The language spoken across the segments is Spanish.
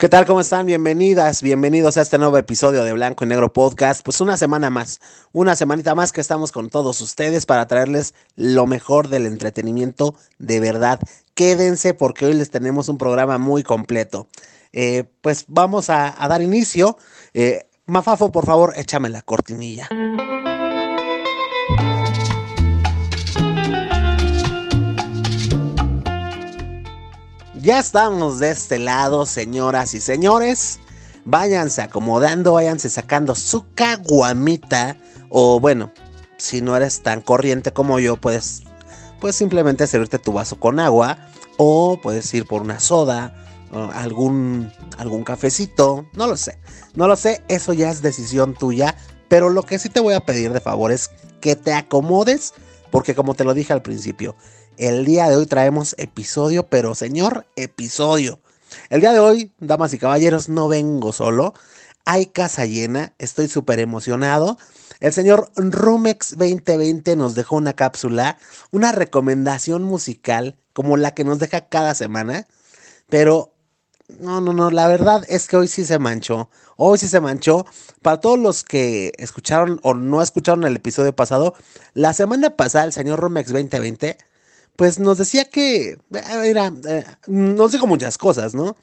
¿Qué tal? ¿Cómo están? Bienvenidas, bienvenidos a este nuevo episodio de Blanco y Negro Podcast. Pues una semana más, una semanita más que estamos con todos ustedes para traerles lo mejor del entretenimiento de verdad. Quédense porque hoy les tenemos un programa muy completo. Eh, pues vamos a, dar inicio. Eh, Mafafo, por favor, échame la cortinilla. Ya estamos de este lado, señoras y señores. Váyanse acomodando, váyanse sacando su caguamita. O bueno, si no eres tan corriente como yo, puedes, puedes simplemente servirte tu vaso con agua. O puedes ir por una soda, algún, algún cafecito. No lo sé. No lo sé, eso ya es decisión tuya. Pero lo que sí te voy a pedir de favor es que te acomodes. Porque como te lo dije al principio, el día de hoy traemos episodio, pero señor, episodio. El día de hoy, damas y caballeros, no vengo solo. Hay casa llena, estoy súper emocionado. El señor Rumex 2020 nos dejó una cápsula, una recomendación musical como la que nos deja cada semana. Pero no, no, no, la verdad es que hoy sí se manchó. Hoy sí se manchó. Para todos los que escucharon o no escucharon el episodio pasado, la semana pasada el señor Rumex 2020 pues nos decía que era, eh, nos dijo muchas cosas, ¿no?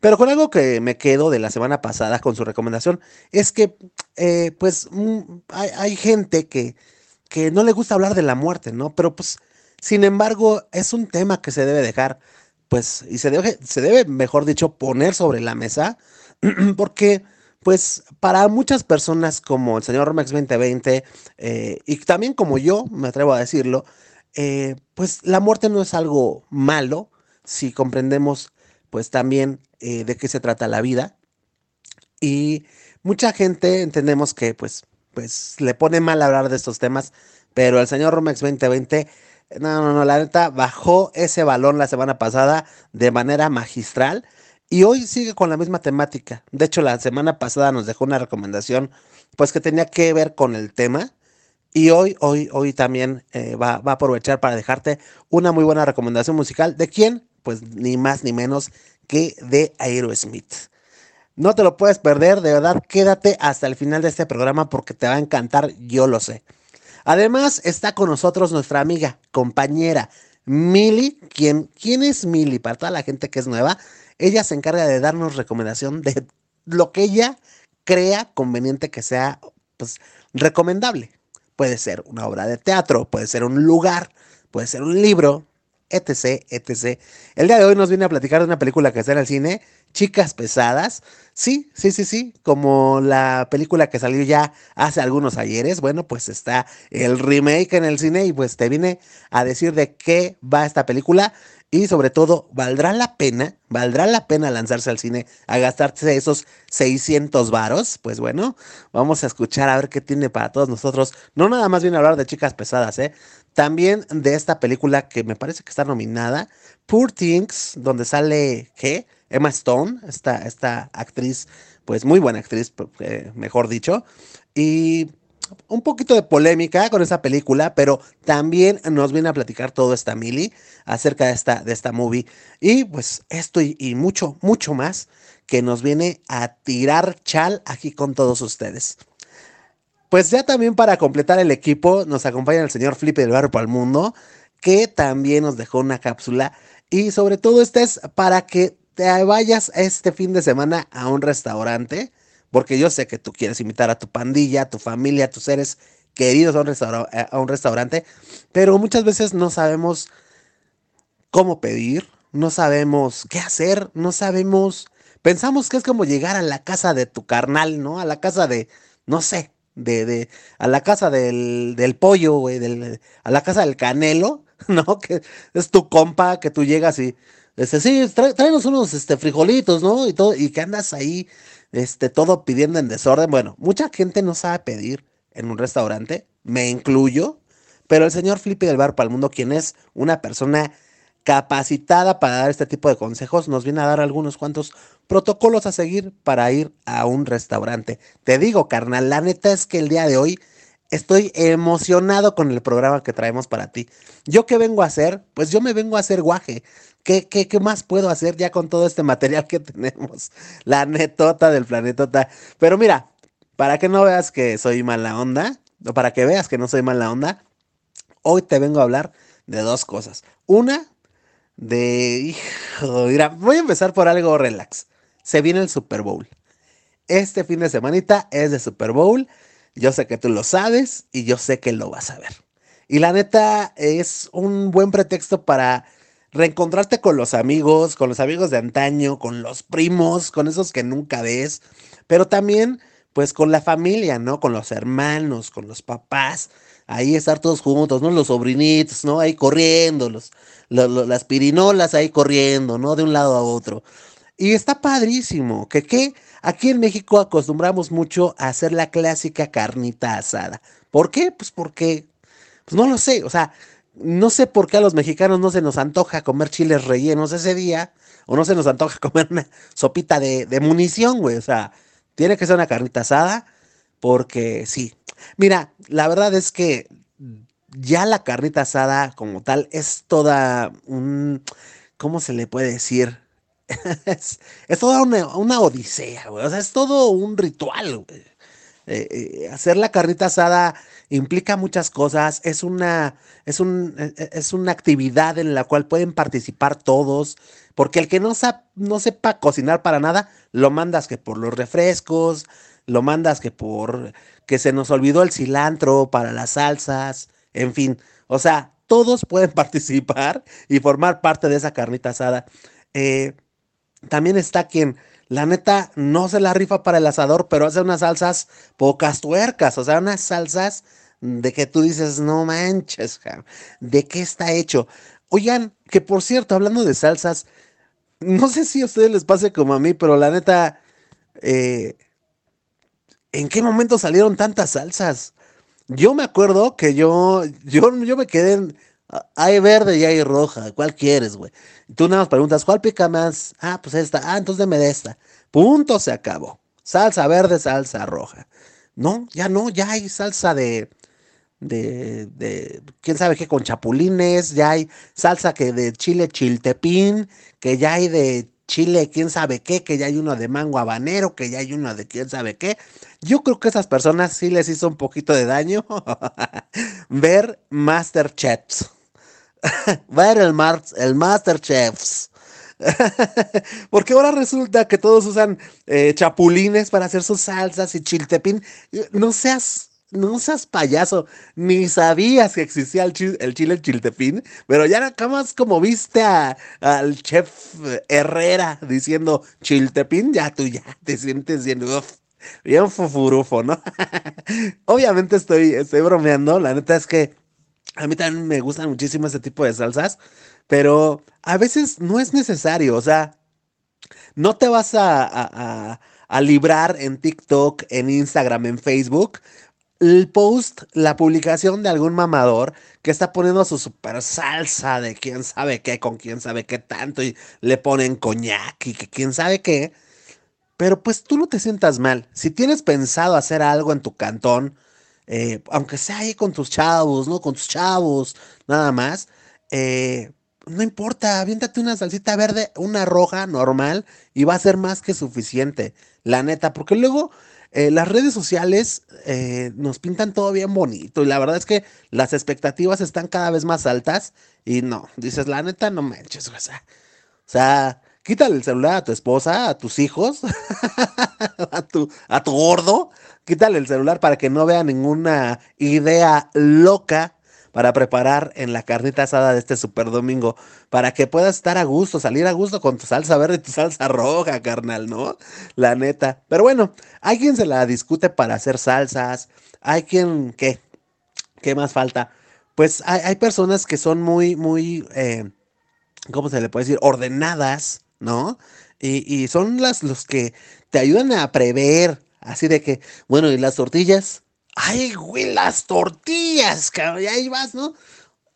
Pero con algo que me quedo de la semana pasada con su recomendación es que, eh, pues, mm, hay, gente que, que no le gusta hablar de la muerte, ¿no? Pero, pues, sin embargo, es un tema que se debe dejar, pues, y se debe, se debe, mejor dicho, poner sobre la mesa, porque, pues, para muchas personas como el señor Romex 2020, eh, y también como yo, me atrevo a decirlo, eh, pues la muerte no es algo malo si comprendemos pues también eh, de qué se trata la vida. Y mucha gente entendemos que pues, pues le pone mal hablar de estos temas, pero el señor Romex 2020, no, no, no, la neta bajó ese balón la semana pasada de manera magistral y hoy sigue con la misma temática. De hecho, la semana pasada nos dejó una recomendación pues que tenía que ver con el tema y hoy, hoy, hoy también eh, va, va, a aprovechar para dejarte una muy buena recomendación musical. ¿De quién? Pues ni más ni menos que de Aerosmith. No te lo puedes perder, de verdad, quédate hasta el final de este programa porque te va a encantar, yo lo sé. Además, está con nosotros nuestra amiga, compañera, Mili, quien, ¿quién es Mili? Para toda la gente que es nueva, ella se encarga de darnos recomendación de lo que ella crea conveniente que sea pues, recomendable. Puede ser una obra de teatro, puede ser un lugar, puede ser un libro, etc, etc. El día de hoy nos viene a platicar de una película que está en el cine, Chicas Pesadas. Sí, sí, sí, sí, como la película que salió ya hace algunos ayeres. Bueno, pues está el remake en el cine y pues te viene a decir de qué va esta película. Y sobre todo, ¿valdrá la pena? ¿Valdrá la pena lanzarse al cine a gastarse esos 600 varos? Pues bueno, vamos a escuchar a ver qué tiene para todos nosotros. No nada más viene a hablar de chicas pesadas, ¿eh? También de esta película que me parece que está nominada, Poor Things, donde sale, ¿qué? Emma Stone, esta, esta actriz, pues muy buena actriz, eh, mejor dicho. Y un poquito de polémica con esa película, pero también nos viene a platicar todo esta Mili acerca de esta, de esta movie. Y pues esto y, mucho, mucho más que nos viene a tirar chal aquí con todos ustedes. Pues ya también para completar el equipo nos acompaña el señor Flipe del Barrio para el Mundo, que también nos dejó una cápsula. Y sobre todo este es para que te vayas este fin de semana a un restaurante porque yo sé que tú quieres invitar a tu pandilla, a tu familia, a tus seres queridos a un, eh, a un restaurante, pero muchas veces no sabemos cómo pedir, no sabemos qué hacer, no sabemos, pensamos que es como llegar a la casa de tu carnal, ¿no? A la casa de, no sé, de, de a la casa del, del pollo, güey, del, a la casa del canelo, ¿no? Que es tu compa, que tú llegas y, este, sí, tráenos unos, este, frijolitos, ¿no? Y todo, y que andas ahí este, todo pidiendo en desorden. Bueno, mucha gente no sabe pedir en un restaurante, me incluyo, pero el señor Flippy del Bar para el Mundo, quien es una persona capacitada para dar este tipo de consejos, nos viene a dar algunos cuantos protocolos a seguir para ir a un restaurante. Te digo, carnal, la neta es que el día de hoy estoy emocionado con el programa que traemos para ti. ¿Yo qué vengo a hacer? Pues yo me vengo a hacer guaje. ¿Qué, qué, qué más puedo hacer ya con todo este material que tenemos? La netota del planetota. Pero mira, para que no veas que soy mala onda, o para que veas que no soy mala onda, hoy te vengo a hablar de dos cosas. Una, de... Hijo, mira, voy a empezar por algo relax. Se viene el Super Bowl. Este fin de semanita es de Super Bowl. Yo sé que tú lo sabes y yo sé que lo vas a ver. Y la neta es un buen pretexto para reencontrarte con los amigos, con los amigos de antaño, con los primos, con esos que nunca ves, pero también pues con la familia, ¿no? Con los hermanos, con los papás, ahí estar todos juntos, ¿no? Los sobrinitos, ¿no? Ahí corriendo, los, las pirinolas ahí corriendo, ¿no? De un lado a otro. Y está padrísimo, que qué, aquí en México acostumbramos mucho a hacer la clásica carnita asada. ¿Por qué? Pues porque, pues no lo sé, o sea, no sé por qué a los mexicanos no se nos antoja comer chiles rellenos ese día, o no se nos antoja comer una sopita de, de munición, güey, o sea, tiene que ser una carnita asada, porque sí. Mira, la verdad es que ya la carnita asada como tal es toda un, ¿cómo se le puede decir? es, toda una, odisea, güey. O sea, es todo un ritual, güey. Eh, eh, hacer la carnita asada implica muchas cosas, es una, es, un, e, e, es una actividad en la cual pueden participar todos, porque el que no, no sepa cocinar para nada, lo mandas que por los refrescos, lo mandas que por que se nos olvidó el cilantro para las salsas, en fin, o sea, todos pueden participar y formar parte de esa carnita asada. Eh, también está quien, la neta, no se la rifa para el asador, pero hace unas salsas pocas tuercas, o sea, unas salsas de que tú dices, no manches, ¿de qué está hecho? Oigan, que por cierto, hablando de salsas, no sé si a ustedes les pase como a mí, pero la neta, eh, ¿en qué momento salieron tantas salsas? Yo me acuerdo que yo, yo, yo me quedé en, hay verde y hay roja, ¿cuál quieres, güey? Tú nada más preguntas, ¿cuál pica más? Ah, pues esta, ah, entonces deme de esta. Punto, se acabó. Salsa verde, salsa roja. No, ya no, ya hay salsa de, de, de, quién sabe qué, con chapulines, ya hay salsa que de chile chiltepín, que ya hay de chile quién sabe qué, que ya hay uno de mango habanero, que ya hay uno de quién sabe qué. Yo creo que esas personas sí les hizo un poquito de daño ver Masterchefs. ver el, Mar el Masterchefs. Porque ahora resulta que todos usan eh, chapulines para hacer sus salsas y chiltepín. No seas no seas payaso, ni sabías que existía el, chile, chiltepín, pero ya acá más como viste al chef Herrera diciendo chiltepín, ya tú ya te sientes bien, bien fufurufo, ¿no? Obviamente estoy, estoy bromeando, la neta es que a mí también me gustan muchísimo ese tipo de salsas, pero a veces no es necesario, o sea, no te vas a, a librar en TikTok, en Instagram, en Facebook el post, la publicación de algún mamador que está poniendo su super salsa de quién sabe qué, con quién sabe qué tanto, y le ponen coñac y que quién sabe qué. Pero pues tú no te sientas mal. Si tienes pensado hacer algo en tu cantón, eh, aunque sea ahí con tus chavos, ¿no? Con tus chavos, nada más, eh, no importa, aviéntate una salsita verde, una roja normal, y va a ser más que suficiente, la neta, porque luego eh, las redes sociales nos pintan todo bien bonito y la verdad es que las expectativas están cada vez más altas y no, dices, la neta, no manches, o sea, o sea quítale el celular a tu esposa, a tus hijos, a, tu, a tu gordo, quítale el celular para que no vea ninguna idea loca para preparar en la carnita asada de este super domingo, para que puedas estar a gusto, salir a gusto con tu salsa verde y tu salsa roja, carnal, ¿no? La neta. Pero bueno, hay quien se la discute para hacer salsas, hay quien, ¿qué? ¿Qué más falta? Pues hay, personas que son muy, muy, eh, ¿cómo se le puede decir? Ordenadas, ¿no? Y, y son las los que te ayudan a prever, así de que, bueno, ¿y las tortillas? ay, güey, las tortillas, cabrón, y ahí vas, ¿no?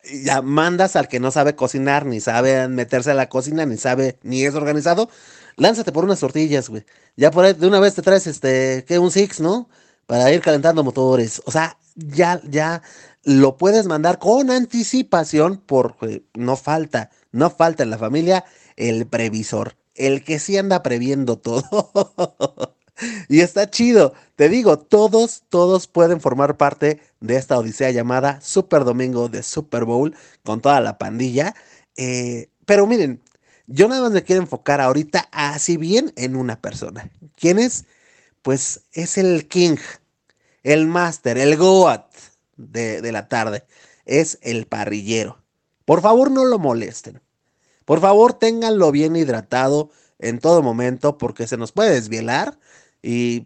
Y ya mandas al que no sabe cocinar, ni sabe meterse a la cocina, ni sabe, ni es organizado, lánzate por unas tortillas, güey. Ya por ahí de una vez te traes, este, ¿qué? Un Six, ¿no? Para ir calentando motores. O sea, ya, ya lo puedes mandar con anticipación porque no falta, no falta en la familia el previsor, el que sí anda previendo todo. y está chido. Te digo, todos, todos pueden formar parte de esta odisea llamada Super Domingo de Super Bowl con toda la pandilla. Eh, pero miren, yo nada más me quiero enfocar ahorita así bien en una persona. ¿Quién es? Pues es el King, el Master, el Goat de, de la tarde. Es el parrillero. Por favor, no lo molesten. Por favor, ténganlo bien hidratado en todo momento porque se nos puede desvielar y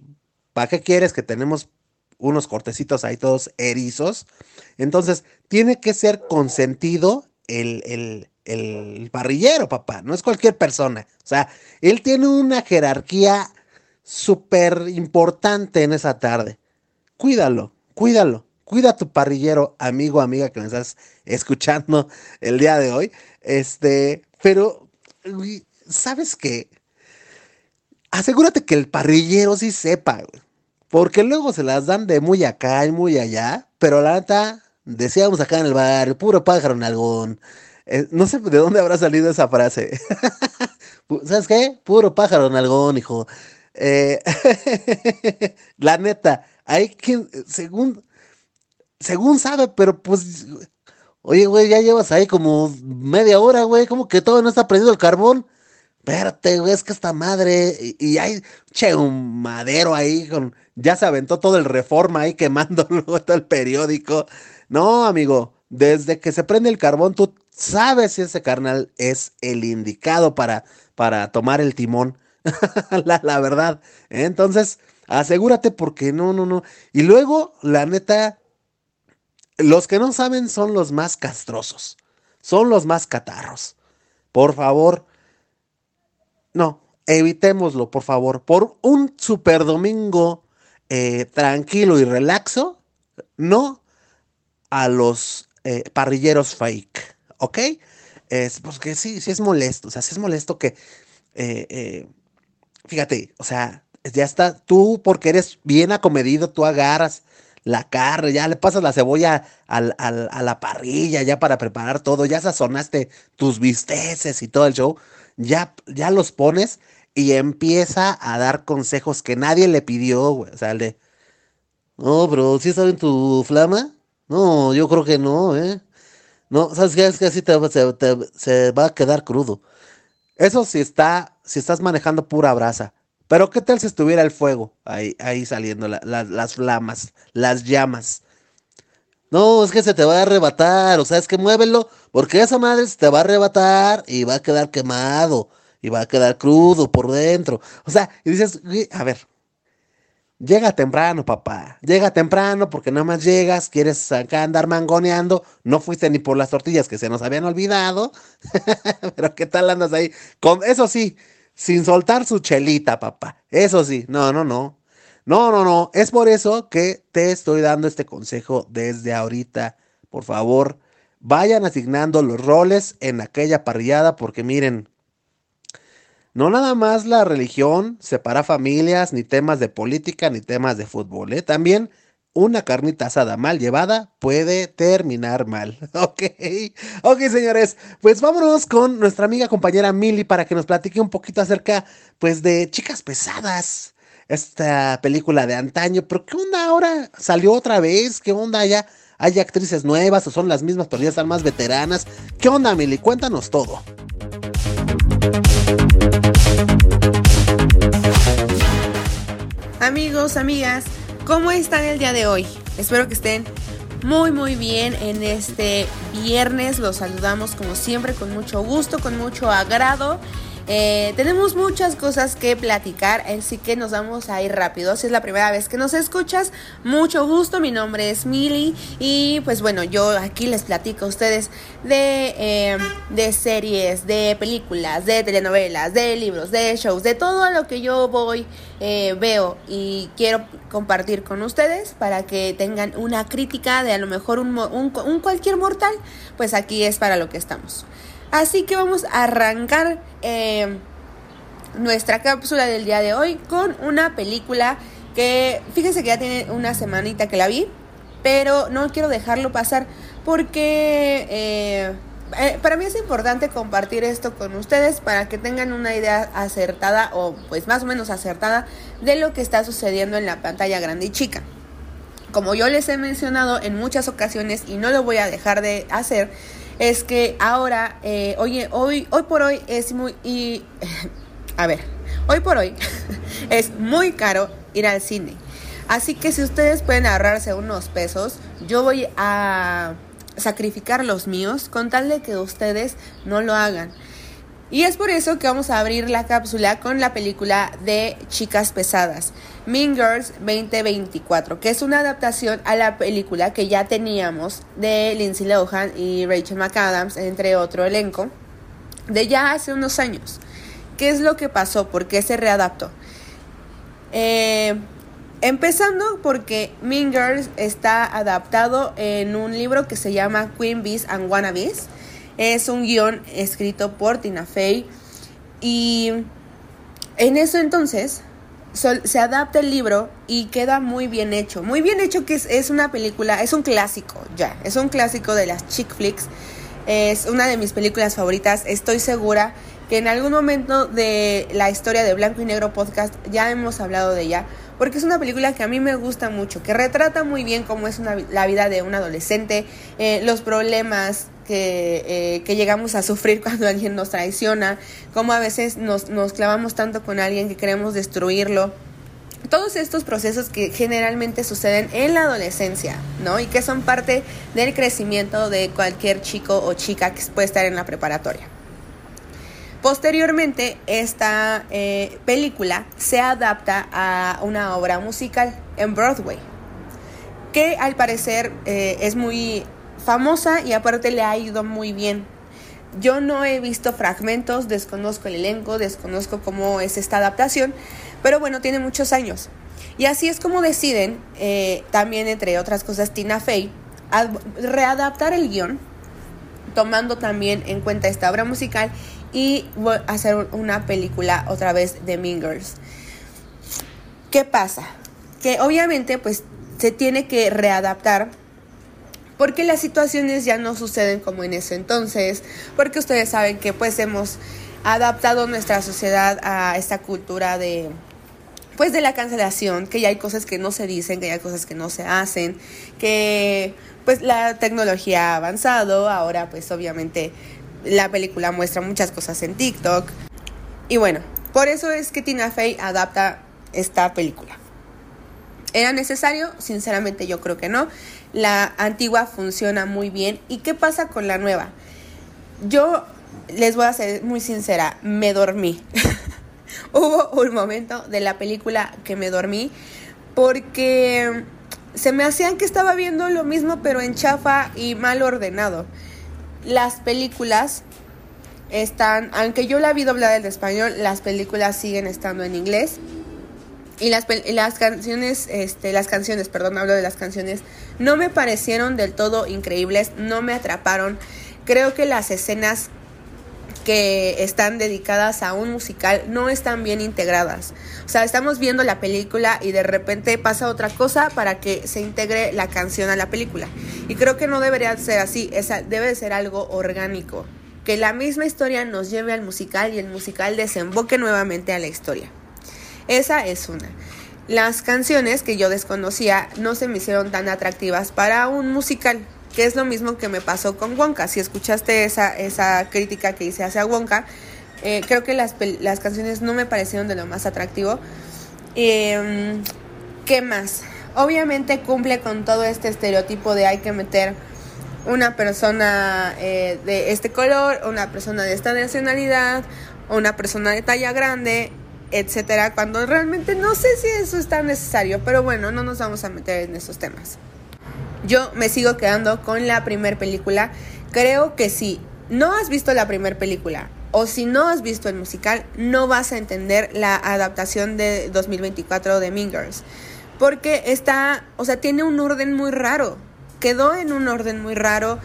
¿para qué quieres que tenemos unos cortecitos ahí todos erizos? Entonces, tiene que ser consentido el, el, el parrillero, papá, no es cualquier persona. O sea, él tiene una jerarquía súper importante en esa tarde. Cuídalo, cuídalo, cuida a tu parrillero, amigo, amiga que me estás escuchando el día de hoy. Este, pero, ¿sabes qué? Asegúrate que el parrillero sí sepa, güey. Porque luego se las dan de muy acá y muy allá. Pero la neta, decíamos acá en el bar, puro pájaro en algún. Eh, no sé de dónde habrá salido esa frase. ¿Sabes qué? Puro pájaro en algún, hijo. Eh, la neta, hay quien, según, según sabe, pero pues, oye, güey, ya llevas ahí como media hora, güey, como que todo no está prendido el carbón. Espérate, güey, es que esta madre, y, hay, che, un madero ahí con, ya se aventó todo el reforma ahí quemándolo, todo el periódico. No, amigo, desde que se prende el carbón, tú sabes si ese carnal es el indicado para, para tomar el timón. la, verdad. Entonces, asegúrate porque no, no, no. Y luego, la neta, los que no saben son los más castrosos. Son los más catarros. Por favor, no, evitémoslo, por favor. Por un super domingo eh, tranquilo y relaxo, no a los eh, parrilleros fake, ¿ok? Es porque sí, sí es molesto, o sea, sí es molesto que, eh, fíjate, o sea, ya está, tú porque eres bien acomedido, tú agarras la carne, ya le pasas la cebolla al, a la parrilla, ya para preparar todo, ya sazonaste tus bisteces y todo el show, ya, ya los pones y empieza a dar consejos que nadie le pidió, güey. O sea, el de, no, bro, ¿sí está en tu flama? No, yo creo que no, ¿eh? No, ¿sabes qué? Es que así te, se, va a quedar crudo. Eso sí está, si estás manejando pura brasa. Pero ¿qué tal si estuviera el fuego ahí, ahí saliendo, las flamas, las llamas? No, es que se te va a arrebatar, o sea, es que muévelo, porque esa madre se te va a arrebatar y va a quedar quemado y va a quedar crudo por dentro. O sea, y dices, a ver, llega temprano, papá, llega temprano porque nada más llegas, quieres acá andar mangoneando, no fuiste ni por las tortillas que se nos habían olvidado, pero ¿qué tal andas ahí? Con, eso sí, sin soltar su chelita, papá, eso sí, no, no, no. No, no, no. Es por eso que te estoy dando este consejo desde ahorita. Por favor, vayan asignando los roles en aquella parrillada porque miren, no nada más la religión separa familias, ni temas de política, ni temas de fútbol. ¿eh? También una carnita asada mal llevada puede terminar mal. Ok, ok señores, pues vámonos con nuestra amiga compañera Milly para que nos platique un poquito acerca pues de chicas pesadas esta película de antaño, pero ¿qué onda ahora? ¿Salió otra vez? ¿Qué onda ya? ¿Hay actrices nuevas o son las mismas pero ya están más veteranas? ¿Qué onda, Mili? Cuéntanos todo. Amigos, amigas, ¿cómo están el día de hoy? Espero que estén muy muy bien en este viernes. Los saludamos como siempre con mucho gusto, con mucho agrado. Eh, tenemos muchas cosas que platicar, así que nos vamos a ir rápido. Si es la primera vez que nos escuchas, mucho gusto. Mi nombre es Mili y pues bueno, yo aquí les platico a ustedes de, eh, de series, de películas, de telenovelas, de libros, de shows, de todo lo que yo voy, eh, veo y quiero compartir con ustedes para que tengan una crítica de a lo mejor un, un cualquier mortal, pues aquí es para lo que estamos. Así que vamos a arrancar eh, nuestra cápsula del día de hoy con una película que fíjense que ya tiene una semanita que la vi, pero no quiero dejarlo pasar porque eh, eh, para mí es importante compartir esto con ustedes para que tengan una idea acertada o pues más o menos acertada de lo que está sucediendo en la pantalla grande y chica. Como yo les he mencionado en muchas ocasiones y no lo voy a dejar de hacer, es que ahora, eh, oye, hoy, hoy por hoy es muy... Y, a ver, hoy por hoy es muy caro ir al cine. Así que si ustedes pueden ahorrarse unos pesos, yo voy a sacrificar los míos con tal de que ustedes no lo hagan. Y es por eso que vamos a abrir la cápsula con la película de Chicas Pesadas, Mean Girls 2024, que es una adaptación a la película que ya teníamos de Lindsay Lohan y Rachel McAdams, entre otro elenco, de ya hace unos años. ¿Qué es lo que pasó? ¿Por qué se readaptó? Eh, Empezando porque Mean Girls está adaptado en un libro que se llama Queen Bees and Wannabes. Es un guion escrito por Tina Fey. Y en eso entonces se adapta el libro y queda muy bien hecho. Muy bien hecho que es, es, una película, es un clásico ya. Es un clásico de las chick flicks. Es una de mis películas favoritas. Estoy segura que en algún momento de la historia de Blanco y Negro Podcast ya hemos hablado de ella porque es una película que a mí me gusta mucho, que retrata muy bien cómo es la vida de un adolescente, eh, los problemas eh, que, llegamos a sufrir cuando alguien nos traiciona, cómo a veces nos, nos clavamos tanto con alguien que queremos destruirlo todos estos procesos que generalmente suceden en la adolescencia, ¿no? Y que son parte del crecimiento de cualquier chico o chica que puede estar en la preparatoria. Posteriormente, esta eh, película se adapta a una obra musical en Broadway, que al parecer eh, es muy famosa y aparte le ha ido muy bien. Yo no he visto fragmentos, desconozco el elenco, desconozco cómo es esta adaptación, pero bueno, tiene muchos años. Y así es como deciden, eh, también entre otras cosas, Tina Fey, readaptar el guion, tomando también en cuenta esta obra musical y voy a hacer una película otra vez de Mean Girls. ¿Qué pasa? Que obviamente pues se tiene que readaptar porque las situaciones ya no suceden como en ese entonces, porque ustedes saben que pues hemos adaptado nuestra sociedad a esta cultura de pues de la cancelación, que ya hay cosas que no se dicen, que ya hay cosas que no se hacen, que pues la tecnología ha avanzado, ahora pues obviamente la película muestra muchas cosas en TikTok. Y bueno, por eso es que Tina Fey adapta esta película. ¿Era necesario? Sinceramente yo creo que no. La antigua funciona muy bien. ¿Y qué pasa con la nueva? Yo les voy a ser muy sincera, me dormí. Hubo un momento de la película que me dormí porque se me hacían que estaba viendo lo mismo pero en chafa y mal ordenado las películas están, aunque yo la vi doblada en español, las películas siguen estando en inglés. Y las, las canciones, este, las canciones, perdón, hablo de las canciones, no me parecieron del todo increíbles, no me atraparon. Creo que las escenas que están dedicadas a un musical no están bien integradas. O sea, estamos viendo la película y de repente pasa otra cosa para que se integre la canción a la película. Y creo que no debería ser así, esa, debe ser algo orgánico. Que la misma historia nos lleve al musical y el musical desemboque nuevamente a la historia. Esa es una. Las canciones que yo desconocía no se me hicieron tan atractivas para un musical que es lo mismo que me pasó con Wonka. Si escuchaste esa, esa crítica que hice hacia Wonka, eh, creo que las, las, canciones no me parecieron de lo más atractivo. Em, ¿Qué más? Obviamente cumple con todo este estereotipo de hay que meter una persona eh, de este color, una persona de esta nacionalidad, una persona de talla grande, etcétera, cuando realmente no sé si eso es tan necesario, pero bueno, no nos vamos a meter en esos temas. Yo me sigo quedando con la primera película. Creo que si no has visto la primera película o si no has visto el musical, no vas a entender la adaptación de 2024 de Mean Girls. Porque está, o sea, tiene un orden muy raro. Quedó en un orden muy raro.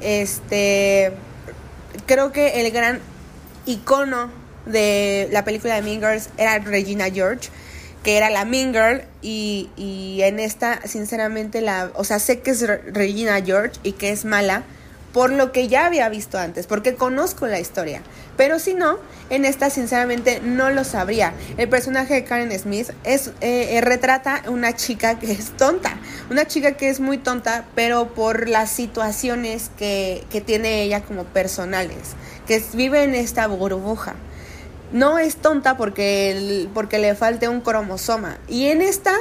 Este, creo que el gran icono de la película de Mean Girls era Regina George que era la Mean Girl y, y, en esta sinceramente la, o sea, sé que es Regina George y que es mala, por lo que ya había visto antes, porque conozco la historia. Pero si no, en esta sinceramente no lo sabría. El personaje de Karen Smith es eh, eh, retrata una chica que es tonta, una chica que es muy tonta, pero por las situaciones que, que tiene ella como personales, que vive en esta burbuja. No es tonta porque, porque le falte un cromosoma. Y en esta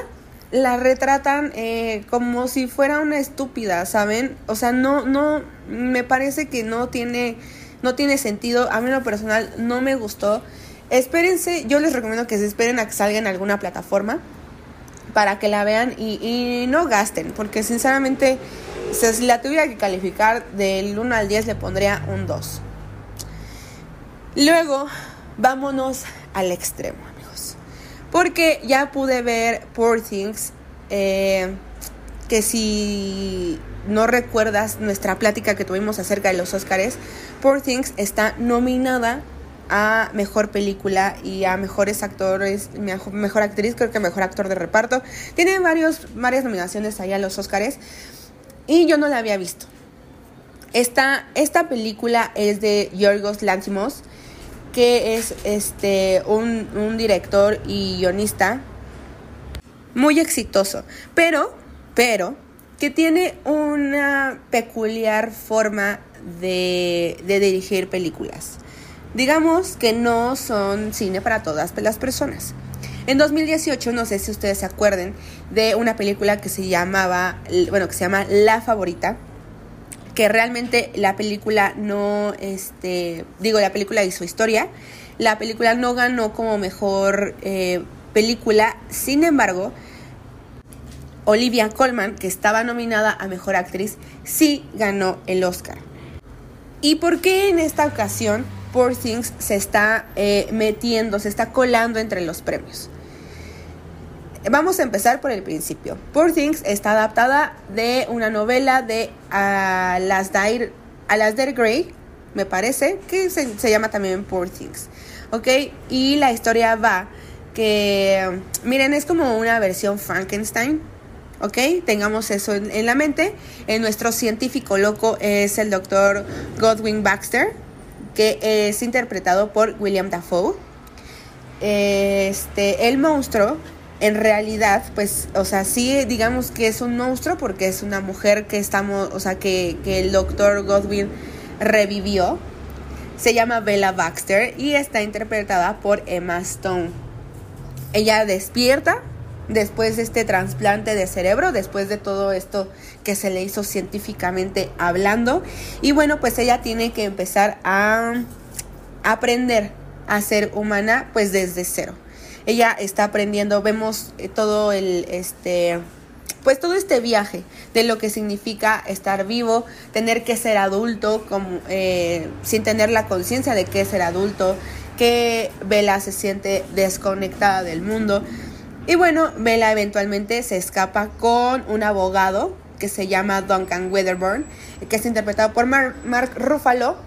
la retratan eh, como si fuera una estúpida, ¿saben? O sea, no, no, me parece que no tiene, no tiene sentido. A mí en lo personal no me gustó. Espérense, yo les recomiendo que se esperen a que salga en alguna plataforma para que la vean y, no gasten, porque sinceramente, si la tuviera que calificar del 1 al 10 le pondría un 2. Luego, vámonos al extremo. Porque ya pude ver Poor Things, eh, que si no recuerdas nuestra plática que tuvimos acerca de los Oscars, Poor Things está nominada a mejor película y a mejores actores, mejor, actriz, creo que mejor actor de reparto. Tiene varios, varias nominaciones ahí a los Oscars y yo no la había visto. Esta, esta película es de Yorgos Lanthimos que es este un, director y guionista muy exitoso, pero, pero, que tiene una peculiar forma de, de dirigir películas. Digamos que no son cine para todas las personas. En 2018, no sé si ustedes se acuerden de una película que se llamaba, bueno, que se llama La Favorita, que realmente la película no, este, digo, la película hizo historia, la película no ganó como mejor eh, película, sin embargo, Olivia Colman, que estaba nominada a Mejor Actriz, sí ganó el Oscar. ¿Y por qué en esta ocasión Poor Things se está eh, metiendo, se está colando entre los premios? Vamos a empezar por el principio. Poor Things está adaptada de una novela de Alasdair, Alasdair Gray, me parece, que se, llama también Poor Things. ¿Ok? Y la historia va que, miren, es como una versión Frankenstein. ¿Ok? Tengamos eso en, la mente. En nuestro científico loco es el doctor Godwin Baxter, que es interpretado por William Dafoe. Este, el monstruo en realidad, pues, o sea, sí, digamos que es un monstruo porque es una mujer que estamos, o sea, que, el doctor Godwin revivió. Se llama Bella Baxter y está interpretada por Emma Stone. Ella despierta después de este trasplante de cerebro, después de todo esto que se le hizo científicamente hablando. Y bueno, pues ella tiene que empezar a aprender a ser humana pues desde cero ella está aprendiendo, vemos eh, todo el, este, pues todo este viaje de lo que significa estar vivo, tener que ser adulto, como, eh, sin tener la conciencia de que es ser adulto, que Bella se siente desconectada del mundo. Y bueno, Bella eventualmente se escapa con un abogado que se llama Duncan Weatherburn, que es interpretado por Mark Ruffalo.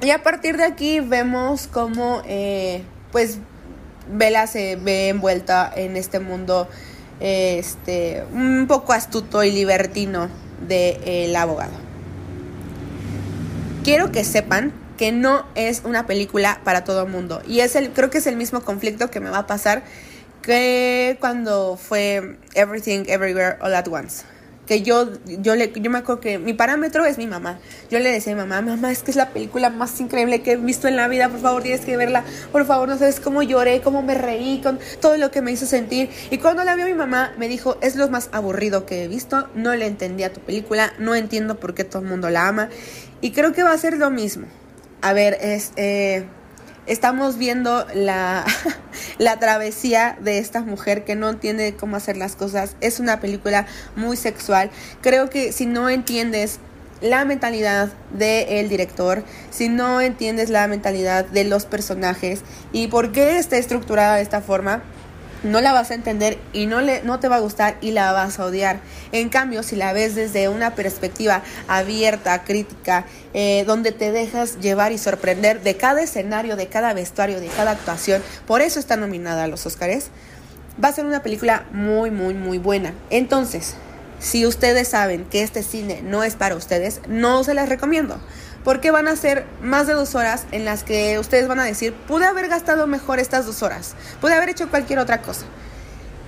Y a partir de aquí vemos cómo, eh, pues, Bella se ve envuelta en este mundo este, un poco astuto y libertino del abogado. Quiero que sepan que no es una película para todo el mundo. Y es el, creo que es el mismo conflicto que me va a pasar que cuando fue Everything Everywhere All at Once que yo, yo, le, yo me acuerdo que mi parámetro es mi mamá. Yo le decía a mi mamá, mamá, es que es la película más increíble que he visto en la vida, por favor tienes que verla, por favor, no sabes cómo lloré, cómo me reí, con todo lo que me hizo sentir. Y cuando la vio mi mamá, me dijo, es lo más aburrido que he visto, no le entendía tu película, no entiendo por qué todo el mundo la ama. Y creo que va a ser lo mismo. A ver, es... Eh, estamos viendo la, la travesía de esta mujer que no entiende cómo hacer las cosas. Es una película muy sexual. Creo que si no entiendes la mentalidad del director, si no entiendes la mentalidad de los personajes y por qué está estructurada de esta forma, no la vas a entender y no, le, no te va a gustar y la vas a odiar. En cambio, si la ves desde una perspectiva abierta, crítica, eh, donde te dejas llevar y sorprender de cada escenario, de cada vestuario, de cada actuación, por eso está nominada a los Oscars, va a ser una película muy, muy, muy buena. Entonces, si ustedes saben que este cine no es para ustedes, no se las recomiendo. Porque van a ser más de dos horas en las que ustedes van a decir, pude haber gastado mejor estas dos horas, pude haber hecho cualquier otra cosa.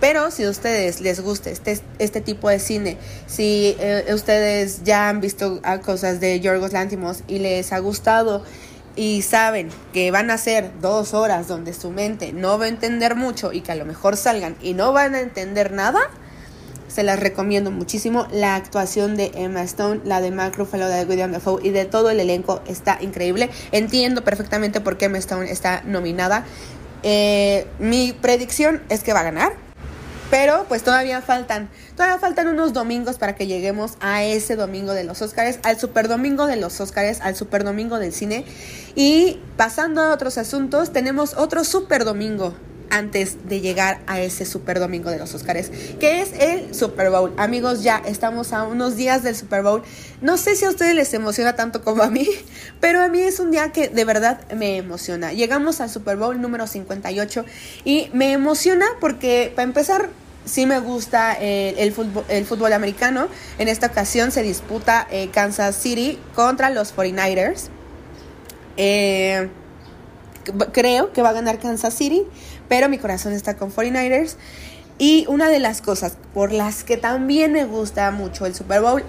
Pero si a ustedes les gusta este, este tipo de cine, si eh, ustedes ya han visto cosas de Yorgos Lantimos y les ha gustado y saben que van a ser dos horas donde su mente no va a entender mucho y que a lo mejor salgan y no van a entender nada, se las recomiendo muchísimo. La actuación de Emma Stone, la de Mark Ruffalo, la de William Dafoe y de todo el elenco está increíble. Entiendo perfectamente por qué Emma Stone está nominada. Eh, mi predicción es que va a ganar. Pero pues todavía faltan, todavía faltan unos domingos para que lleguemos a ese domingo de los Óscares, al super domingo de los Óscares, al super domingo del cine. Y pasando a otros asuntos, tenemos otro super domingo antes de llegar a ese Super Domingo de los Oscars, que es el Super Bowl. Amigos, ya estamos a unos días del Super Bowl. No sé si a ustedes les emociona tanto como a mí, pero a mí es un día que de verdad me emociona. Llegamos al Super Bowl número 58 y me emociona porque, para empezar, sí me gusta el, fútbol, el, fútbol, americano. En esta ocasión se disputa eh, Kansas City contra los 49ers. Eh, creo que va a ganar Kansas City pero mi corazón está con 49ers. Y una de las cosas por las que también me gusta mucho el Super Bowl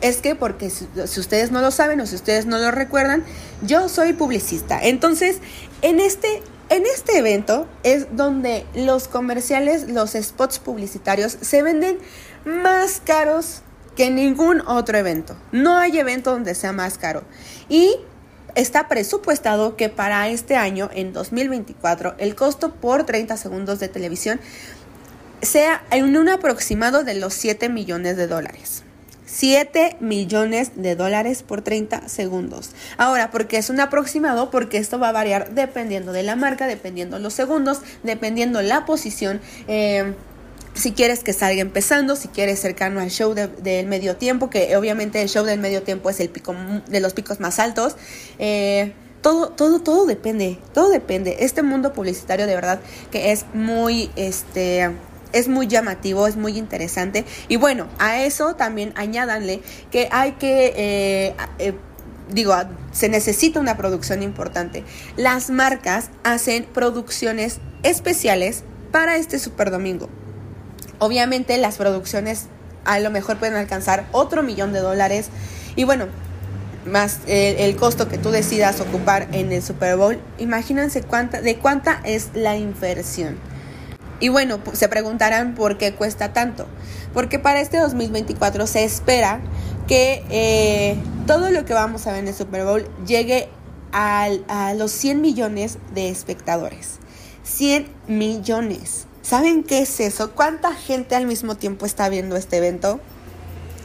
es que, porque si, ustedes no lo saben o si ustedes no lo recuerdan, yo soy publicista. Entonces, en este, en este evento es donde los comerciales, los spots publicitarios se venden más caros que ningún otro evento. No hay evento donde sea más caro. Y Está presupuestado que para este año, en 2024, el costo por 30 segundos de televisión sea en un aproximado de los 7 millones de dólares. 7 millones de dólares por 30 segundos. Ahora, porque es un aproximado, porque esto va a variar dependiendo de la marca, dependiendo los segundos, dependiendo la posición. Eh, si quieres que salga empezando, si quieres cercano al show del medio tiempo, que obviamente el show del medio tiempo es el pico de los picos más altos. Eh, todo, todo, todo depende, todo depende. Este mundo publicitario de verdad que es muy, este, es muy llamativo, es muy interesante. Y bueno, a eso también añádanle que hay que, eh, eh, digo, se necesita una producción importante. Las marcas hacen producciones especiales para este Super Domingo. Obviamente las producciones a lo mejor pueden alcanzar otro millón de dólares y bueno, más el, costo que tú decidas ocupar en el Super Bowl, imagínense cuánta, de cuánta es la inversión. Y bueno, se preguntarán por qué cuesta tanto. Porque para este 2024 se espera que eh, todo lo que vamos a ver en el Super Bowl llegue a los 100 millones de espectadores. 100 millones. ¿Saben qué es eso? ¿Cuánta gente al mismo tiempo está viendo este evento?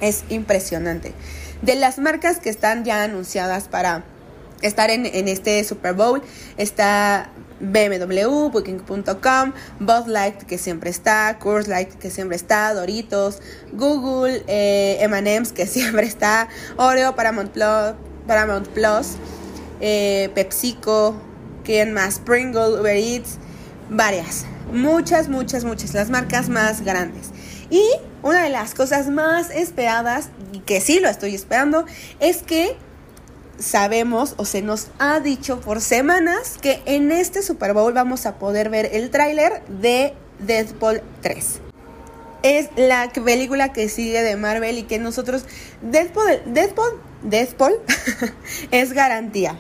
Es impresionante. De las marcas que están ya anunciadas para estar en, este Super Bowl, está BMW, Booking.com, Bud Light que siempre está, Coors Light que siempre está, Doritos, Google, eh, que siempre está, Oreo, Paramount Plus, Paramount Plus eh, PepsiCo, ¿quién más? Pringle, Uber Eats, varias muchas, muchas, muchas, las marcas más grandes. Y una de las cosas más esperadas, y que sí lo estoy esperando, es que sabemos o se nos ha dicho por semanas que en este Super Bowl vamos a poder ver el tráiler de Deadpool 3. Es la película que sigue de Marvel y que nosotros Deadpool, Deadpool, Deadpool es garantía.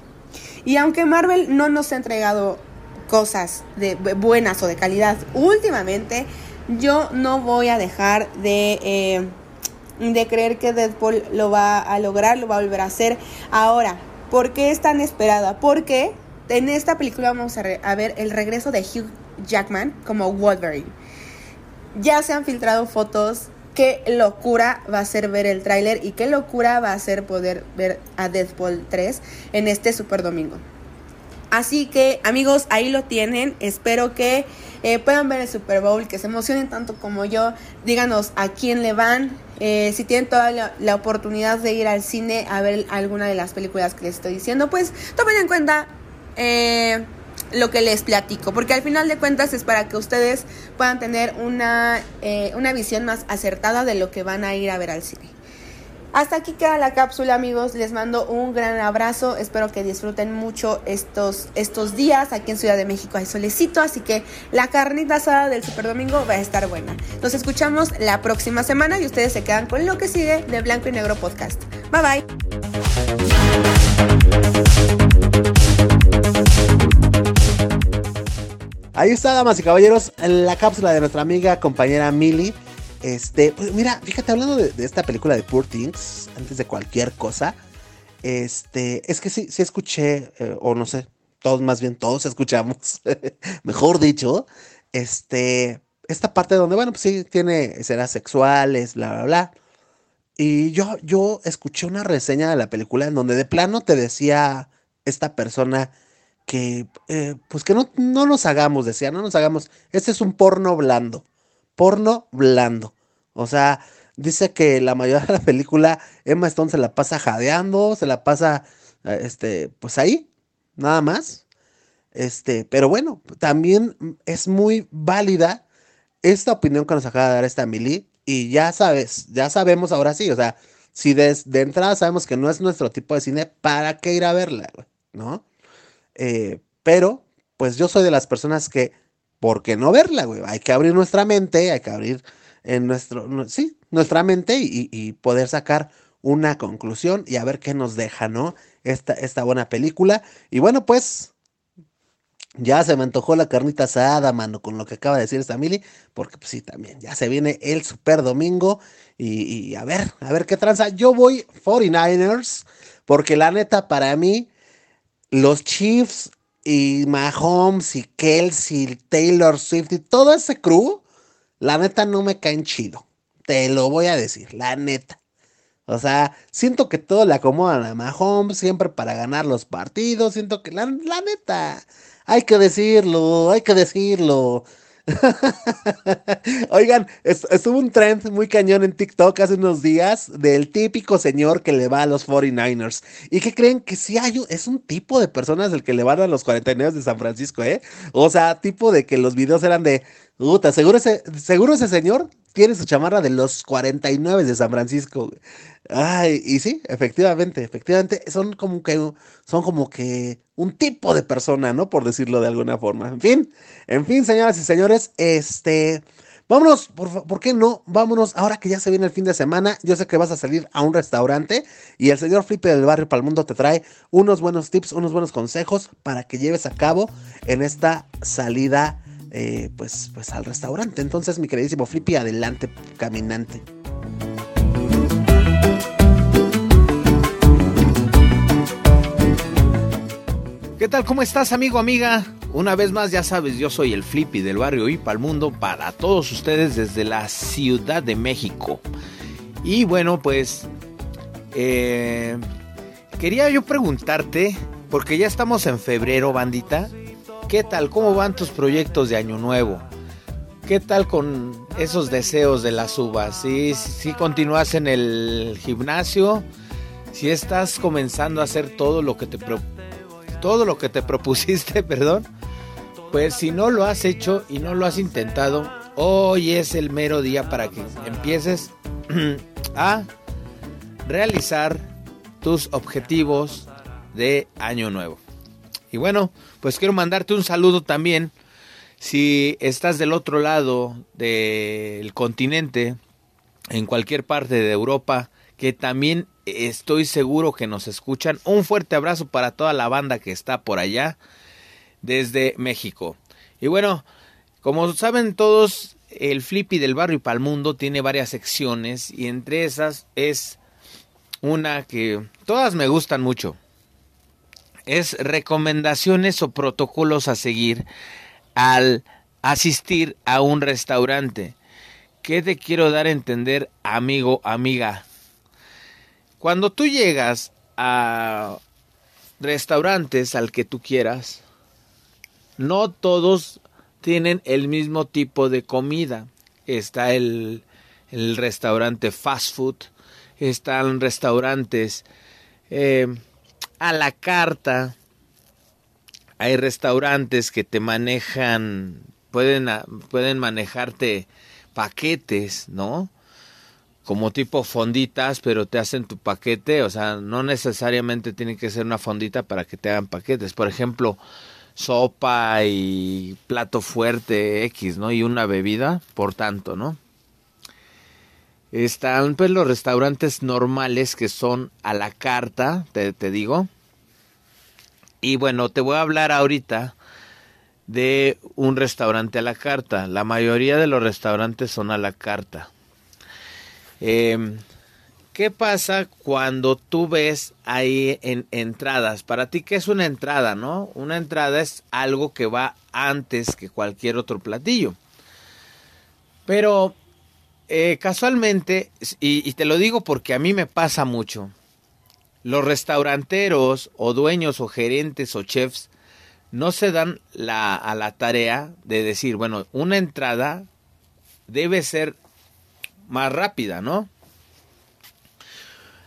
Y aunque Marvel no nos ha entregado cosas de buenas o de calidad últimamente, yo no voy a dejar de, eh, de creer que Deadpool lo va a lograr, lo va a volver a hacer. Ahora, ¿por qué es tan esperada? Porque en esta película vamos a, ver el regreso de Hugh Jackman como Wolverine. Ya se han filtrado fotos qué locura va a ser ver el tráiler y qué locura va a ser poder ver a Deadpool 3 en este super domingo. Así que amigos, ahí lo tienen. Espero que eh, puedan ver el Super Bowl, que se emocionen tanto como yo. Díganos a quién le van. Eh, si tienen toda la, oportunidad de ir al cine a ver alguna de las películas que les estoy diciendo, pues tomen en cuenta eh, lo que les platico, porque al final de cuentas es para que ustedes puedan tener una, una visión más acertada de lo que van a ir a ver al cine. Hasta aquí queda la cápsula amigos, les mando un gran abrazo, espero que disfruten mucho estos, estos días, aquí en Ciudad de México hay solecito, así que la carnita asada del Super Domingo va a estar buena. Nos escuchamos la próxima semana y ustedes se quedan con lo que sigue de Blanco y Negro Podcast. Bye bye. Ahí está, damas y caballeros, la cápsula de nuestra amiga compañera Milly. Este, pues mira, fíjate, hablando de, esta película de Poor Things, antes de cualquier cosa, este, es que sí, sí escuché, eh, o no sé, todos más bien, todos escuchamos, mejor dicho, este, esta parte donde, bueno, pues sí, tiene escenas sexuales, bla, bla, bla. Y yo, yo escuché una reseña de la película en donde de plano te decía esta persona que, eh, pues que no, no nos hagamos, decía, no nos hagamos, este es un porno blando porno blando. O sea, dice que la mayoría de la película Emma Stone se la pasa jadeando, se la pasa, eh, este, pues ahí, nada más. Este, pero bueno, también es muy válida esta opinión que nos acaba de dar esta Milly. Y ya sabes, ya sabemos ahora sí, o sea, si de, entrada sabemos que no es nuestro tipo de cine, ¿para qué ir a verla? ¿No? Eh, pero, pues yo soy de las personas que ¿por qué no verla, güey? Hay que abrir nuestra mente, hay que abrir en nuestro, sí, nuestra mente y, poder sacar una conclusión y a ver qué nos deja, ¿no? Esta, esta buena película. Y bueno, pues ya se me antojó la carnita asada, mano, con lo que acaba de decir esta Mili, porque pues sí, también, ya se viene el super domingo y, y a ver, a ver qué tranza. Yo voy 49ers, porque la neta para mí, los Chiefs y Mahomes y Kelsey, Taylor Swift y todo ese crew, la neta no me caen chido. Te lo voy a decir, la neta. O sea, siento que todo le acomodan a Mahomes siempre para ganar los partidos. Siento que la, la neta, hay que decirlo, hay que decirlo. Oigan, estuvo un trend muy cañón en TikTok hace unos días del típico señor que le va a los 49ers. ¿Y que creen? Que sí hay, es un tipo de personas el que le van a los 49ers de San Francisco, ¿eh? O sea, tipo de que los videos eran de, puta, seguro ese, seguro ese señor tiene su chamarra de los 49 de San Francisco. Ay, y sí, efectivamente, efectivamente, son como que, son como que un tipo de persona, ¿no? Por decirlo de alguna forma. En fin, en fin, señoras y señores, este, vámonos, por, ¿por qué no? Vámonos, ahora que ya se viene el fin de semana, yo sé que vas a salir a un restaurante y el señor Flipe del Barrio Palmundo te trae unos buenos tips, unos buenos consejos para que lleves a cabo en esta salida, eh, pues, pues al restaurante. Entonces, mi queridísimo Flippy, adelante, caminante. ¿Qué tal? ¿Cómo estás, amigo, amiga? Una vez más, ya sabes, yo soy el Flippy del barrio y para mundo para todos ustedes desde la Ciudad de México. Y bueno, pues eh, quería yo preguntarte, porque ya estamos en febrero, bandita, ¿qué tal? ¿Cómo van tus proyectos de Año Nuevo? ¿Qué tal con esos deseos de las uvas? ¿Sí, si continúas en el gimnasio? ¿Si estás comenzando a hacer todo lo que te todo lo que te propusiste, perdón, pues si no lo has hecho y no lo has intentado, hoy es el mero día para que empieces a realizar tus objetivos de año nuevo. Y bueno, pues quiero mandarte un saludo también. Si estás del otro lado del continente, en cualquier parte de Europa, que también estoy seguro que nos escuchan. Un fuerte abrazo para toda la banda que está por allá desde México. Y bueno, como saben todos, el Flippy del Barrio Palmundo tiene varias secciones y entre esas es una que todas me gustan mucho. Es recomendaciones o protocolos a seguir al asistir a un restaurante. ¿Qué te quiero dar a entender, amigo, amiga? Cuando tú llegas a restaurantes al que tú quieras, no todos tienen el mismo tipo de comida. Está el, el restaurante fast food, están restaurantes eh, a la carta, hay restaurantes que te manejan, pueden, pueden manejarte paquetes, ¿no? Como tipo fonditas, pero te hacen tu paquete, o sea, no necesariamente tiene que ser una fondita para que te hagan paquetes. Por ejemplo, sopa y plato fuerte X, ¿no? Y una bebida, por tanto, ¿no? Están pues los restaurantes normales que son a la carta, te, te digo. Y bueno, te voy a hablar ahorita de un restaurante a la carta. La mayoría de los restaurantes son a la carta. Em, ¿Qué pasa cuando tú ves ahí en entradas? Para ti, ¿qué es una entrada, no? Una entrada es algo que va antes que cualquier otro platillo. Pero eh, casualmente, y, te lo digo porque a mí me pasa mucho, los restauranteros o dueños o gerentes o chefs no se dan la, a la tarea de decir, bueno, una entrada debe ser más rápida, ¿no?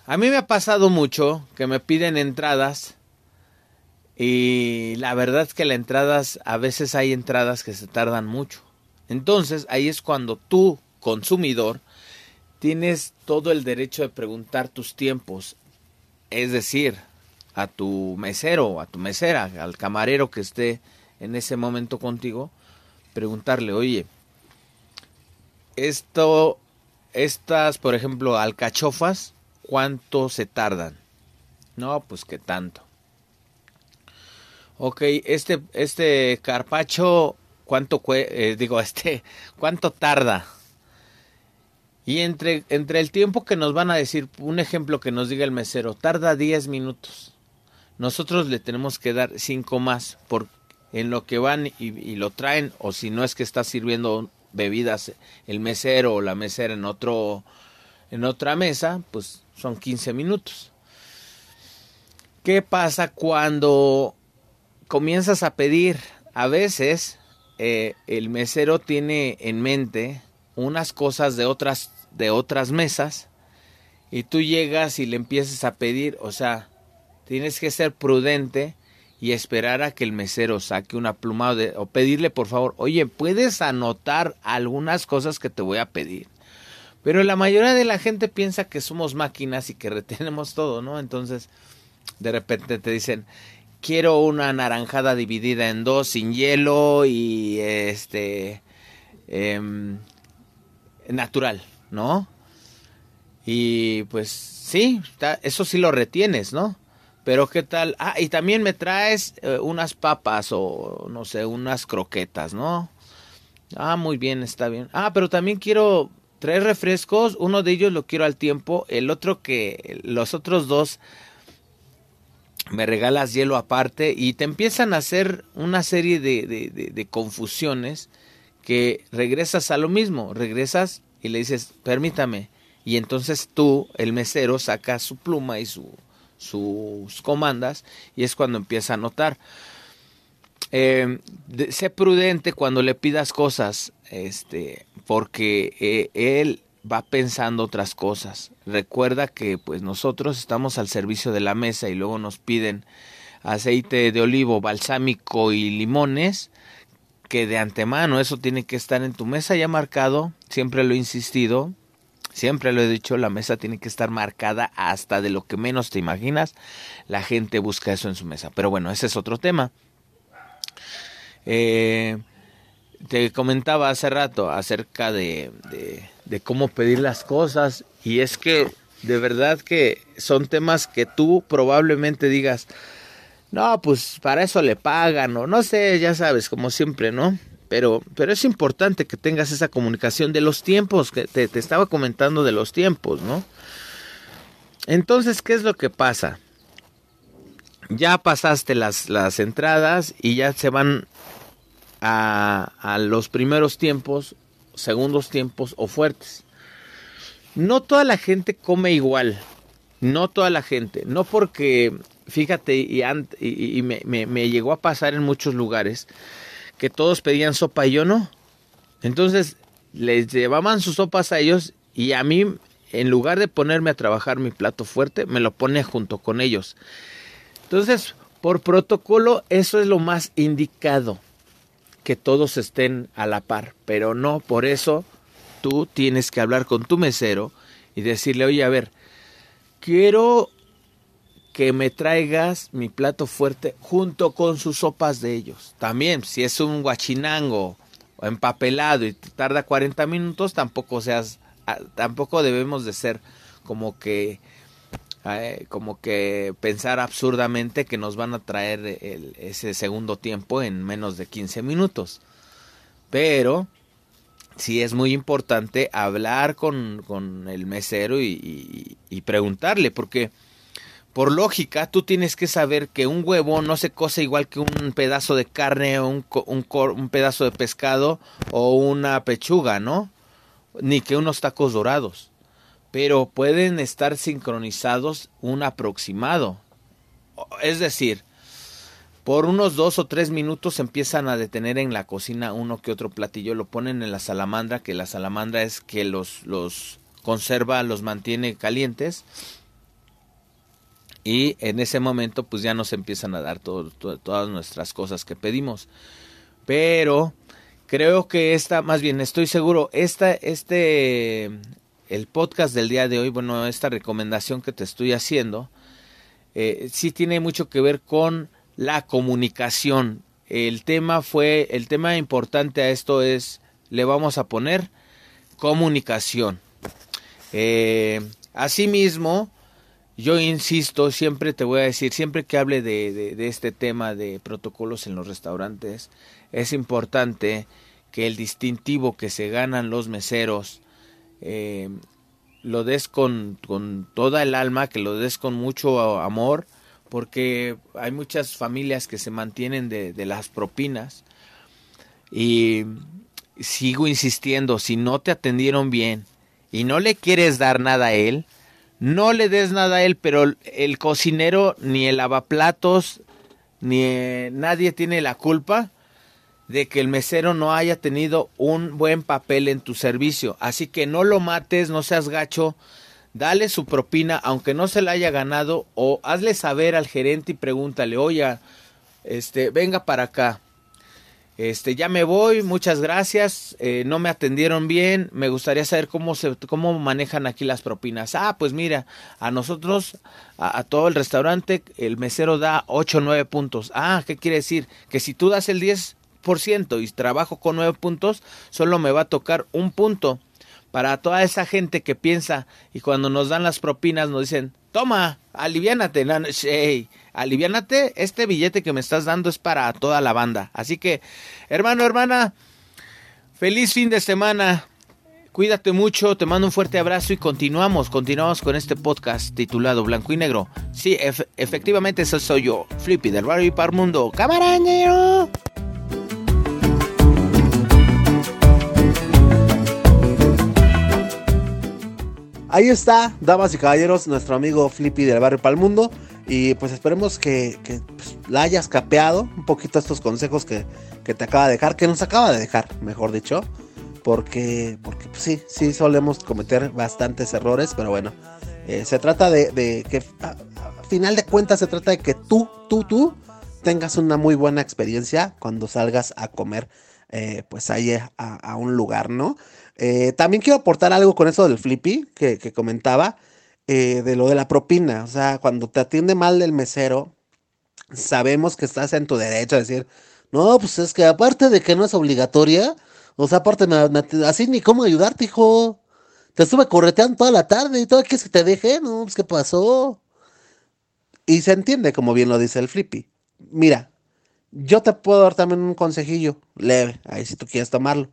A mí me ha pasado mucho que me piden entradas y la verdad es que las entradas, a veces hay entradas que se tardan mucho. Entonces ahí es cuando tú, consumidor, tienes todo el derecho de preguntar tus tiempos. Es decir, a tu mesero, a tu mesera, al camarero que esté en ese momento contigo, preguntarle, oye, esto, estas, por ejemplo, alcachofas, ¿cuánto se tardan? No, pues que tanto. Ok, este, este carpacho, ¿cuánto, eh, digo, este, cuánto tarda? Y entre, entre el tiempo que nos van a decir, un ejemplo que nos diga el mesero, tarda 10 minutos. Nosotros le tenemos que dar cinco más por en lo que van y, lo traen o si no es que está sirviendo bebidas el mesero o la mesera en otro en otra mesa pues son 15 minutos. Qué pasa cuando comienzas a pedir a veces eh, el mesero tiene en mente unas cosas de otras de otras mesas y tú llegas y le empiezas a pedir o sea Tienes que ser prudente y esperar a que el mesero saque una pluma o, pedirle por favor, oye, puedes anotar algunas cosas que te voy a pedir. Pero la mayoría de la gente piensa que somos máquinas y que retenemos todo, ¿no? Entonces, de repente te dicen, quiero una naranjada dividida en dos sin hielo y este em, natural, ¿no? Y pues sí, eso sí lo retienes, ¿no? Pero qué tal, ah, y también me traes eh, unas papas o no sé, unas croquetas, ¿no? Ah, muy bien, está bien. Ah, pero también quiero tres refrescos, uno de ellos lo quiero al tiempo, el otro que, los otros dos me regalas hielo aparte y te empiezan a hacer una serie de, de, de confusiones que regresas a lo mismo, regresas y le dices, permítame, y entonces tú, el mesero, saca su pluma y su sus comandas y es cuando empieza a notar. Eh, sé prudente cuando le pidas cosas, este, porque eh, él va pensando otras cosas. Recuerda que pues nosotros estamos al servicio de la mesa y luego nos piden aceite de olivo, balsámico y limones, que de antemano eso tiene que estar en tu mesa ya marcado, siempre lo he insistido, Siempre lo he dicho, la mesa tiene que estar marcada hasta de lo que menos te imaginas. La gente busca eso en su mesa. Pero bueno, ese es otro tema. Eh, te comentaba hace rato acerca de, de, cómo pedir las cosas y es que de verdad que son temas que tú probablemente digas, no, pues para eso le pagan o no sé, ya sabes, como siempre, ¿no? Pero, pero es importante que tengas esa comunicación de los tiempos, que te, estaba comentando de los tiempos, ¿no? Entonces, ¿qué es lo que pasa? Ya pasaste las, las entradas y ya se van a, a los primeros tiempos, segundos tiempos o fuertes. No toda la gente come igual. No toda la gente. No porque, fíjate, y, y, me, me, llegó a pasar en muchos lugares que todos pedían sopa y yo no. Entonces les llevaban sus sopas a ellos y a mí, en lugar de ponerme a trabajar mi plato fuerte, me lo pone junto con ellos. Entonces, por protocolo eso es lo más indicado, que todos estén a la par, pero no por eso tú tienes que hablar con tu mesero y decirle, oye, a ver, quiero que me traigas mi plato fuerte junto con sus sopas de ellos. También, si es un guachinango empapelado y tarda 40 minutos, tampoco seas, ah, tampoco debemos de ser como que, como que pensar absurdamente que nos van a traer ese segundo tiempo en menos de 15 minutos. Pero sí es muy importante hablar con, con el mesero y, y preguntarle, porque por lógica, tú tienes que saber que un huevo no se cose igual que un pedazo de carne o un, un, un, pedazo de pescado o una pechuga, ¿no? Ni que unos tacos dorados. Pero pueden estar sincronizados un aproximado. Es decir, por unos dos o tres minutos empiezan a detener en la cocina uno que otro platillo, lo ponen en la salamandra, que la salamandra es que los, los conserva, los mantiene calientes y en ese momento pues ya nos empiezan a dar todas nuestras cosas que pedimos. Pero creo que esta, más bien estoy seguro, esta, este, el podcast del día de hoy, bueno, esta recomendación que te estoy haciendo, eh, sí tiene mucho que ver con la comunicación. El tema fue, el tema importante a esto es, le vamos a poner comunicación. Eh, asimismo, yo insisto, siempre te voy a decir, siempre que hable de, este tema de protocolos en los restaurantes, es importante que el distintivo que se ganan los meseros eh, lo des con, con toda el alma, que lo des con mucho amor, porque hay muchas familias que se mantienen de las propinas y sigo insistiendo, si no te atendieron bien y no le quieres dar nada a él, no le des nada a él, pero el cocinero, ni el lavaplatos, ni eh, nadie tiene la culpa de que el mesero no haya tenido un buen papel en tu servicio. Así que no lo mates, no seas gacho, dale su propina, aunque no se la haya ganado, o hazle saber al gerente y pregúntale, oye, este, venga para acá este, ya me voy, muchas gracias, eh, no me atendieron bien, me gustaría saber cómo se, cómo manejan aquí las propinas. Ah, pues mira, a nosotros, a, todo el restaurante, el mesero da 8 o 9 puntos. Ah, ¿qué quiere decir? Que si tú das el 10% y trabajo con 9 puntos, solo me va a tocar un punto. Para toda esa gente que piensa y cuando nos dan las propinas nos dicen, toma, aliviánate, hey, aliviánate, este billete que me estás dando es para toda la banda. Así que, hermano, hermana, feliz fin de semana. Cuídate mucho, te mando un fuerte abrazo y continuamos, continuamos con este podcast titulado Blanco y Negro. Sí, efectivamente, eso soy yo, Flippy del barrio y par mundo. ¡Camarañero! Ahí está, damas y caballeros, nuestro amigo Flippy del barrio Palmundo. Y pues esperemos que, pues, la hayas capeado un poquito estos consejos que, te acaba de dejar, que nos acaba de dejar, mejor dicho. Porque, porque pues, sí, sí solemos cometer bastantes errores, pero bueno. Eh, se trata de, que, a, final de cuentas, se trata de que tú, tú, tú tengas una muy buena experiencia cuando salgas a comer, eh, pues ahí a, a un lugar, ¿no? Eh, también quiero aportar algo con eso del flippy que, comentaba, eh, de lo de la propina. O sea, cuando te atiende mal el mesero, sabemos que estás en tu derecho a decir, no, pues es que aparte de que no es obligatoria, o sea, aparte, así ni cómo ayudarte, hijo. Te estuve correteando toda la tarde y todo, ¿quieres que te deje? No, pues ¿qué pasó? Y se entiende, como bien lo dice el flippy. Mira, yo te puedo dar también un consejillo leve, ahí si tú quieres tomarlo.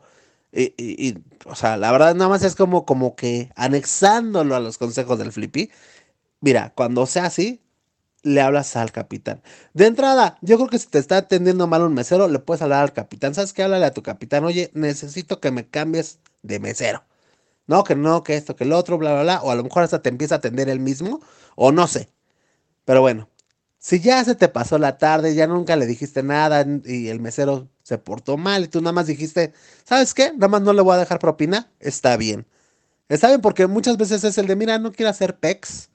Y, o sea, la verdad nada más es como, como que anexándolo a los consejos del Flippy. Mira, cuando sea así, le hablas al capitán. De entrada, yo creo que si te está atendiendo mal un mesero, le puedes hablar al capitán. ¿Sabes qué? Háblale a tu capitán. Oye, necesito que me cambies de mesero. No, que no, que esto, que el otro, bla, bla, bla. O a lo mejor hasta te empieza a atender él mismo. O no sé. Pero bueno, si ya se te pasó la tarde, ya nunca le dijiste nada y el mesero se portó mal y tú nada más dijiste, ¿sabes qué? Nada más no le voy a dejar propina, está bien. Está bien porque muchas veces es el de, mira, no quiero hacer pecs,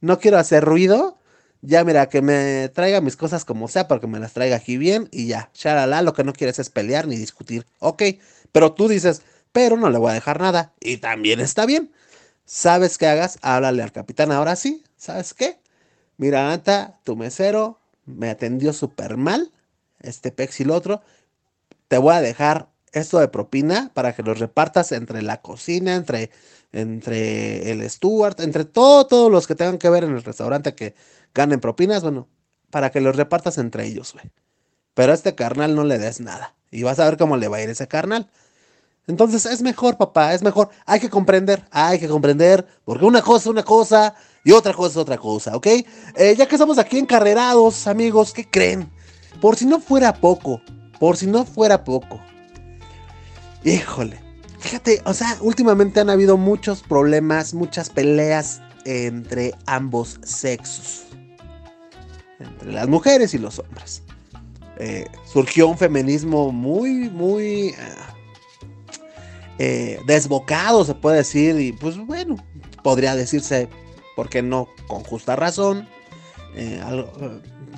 no quiero hacer ruido, Ya mira, que me traiga mis cosas como sea, porque me las traiga aquí bien y ya. Shalala, lo que no quieres es pelear ni discutir. Ok, pero tú dices, pero no le voy a dejar nada. Y también está bien. ¿Sabes qué hagas? Háblale al capitán. Ahora sí, ¿sabes qué? Mira, Anta, tu mesero me atendió súper mal. Este pex y el otro. Te voy a dejar esto de propina para que los repartas entre la cocina, entre, entre el steward, entre todo, todos los que tengan que ver en el restaurante que ganen propinas, bueno, para que los repartas entre ellos, güey. Pero a este carnal no le des nada. Y vas a ver cómo le va a ir ese carnal. Entonces es mejor, papá, es mejor. Hay que comprender, hay que comprender, porque una cosa es una cosa y otra cosa es otra cosa, ¿ok? Eh, ya que estamos aquí encarrerados, amigos, ¿qué creen? Por si no fuera poco, por si no fuera poco. Híjole, fíjate, o sea, últimamente han habido muchos problemas, muchas peleas entre ambos sexos. Entre las mujeres y los hombres. Eh, surgió un feminismo muy, muy... Ah, eh, desbocado, se puede decir, y pues bueno, podría decirse, ¿por qué no? Con justa razón. Eh,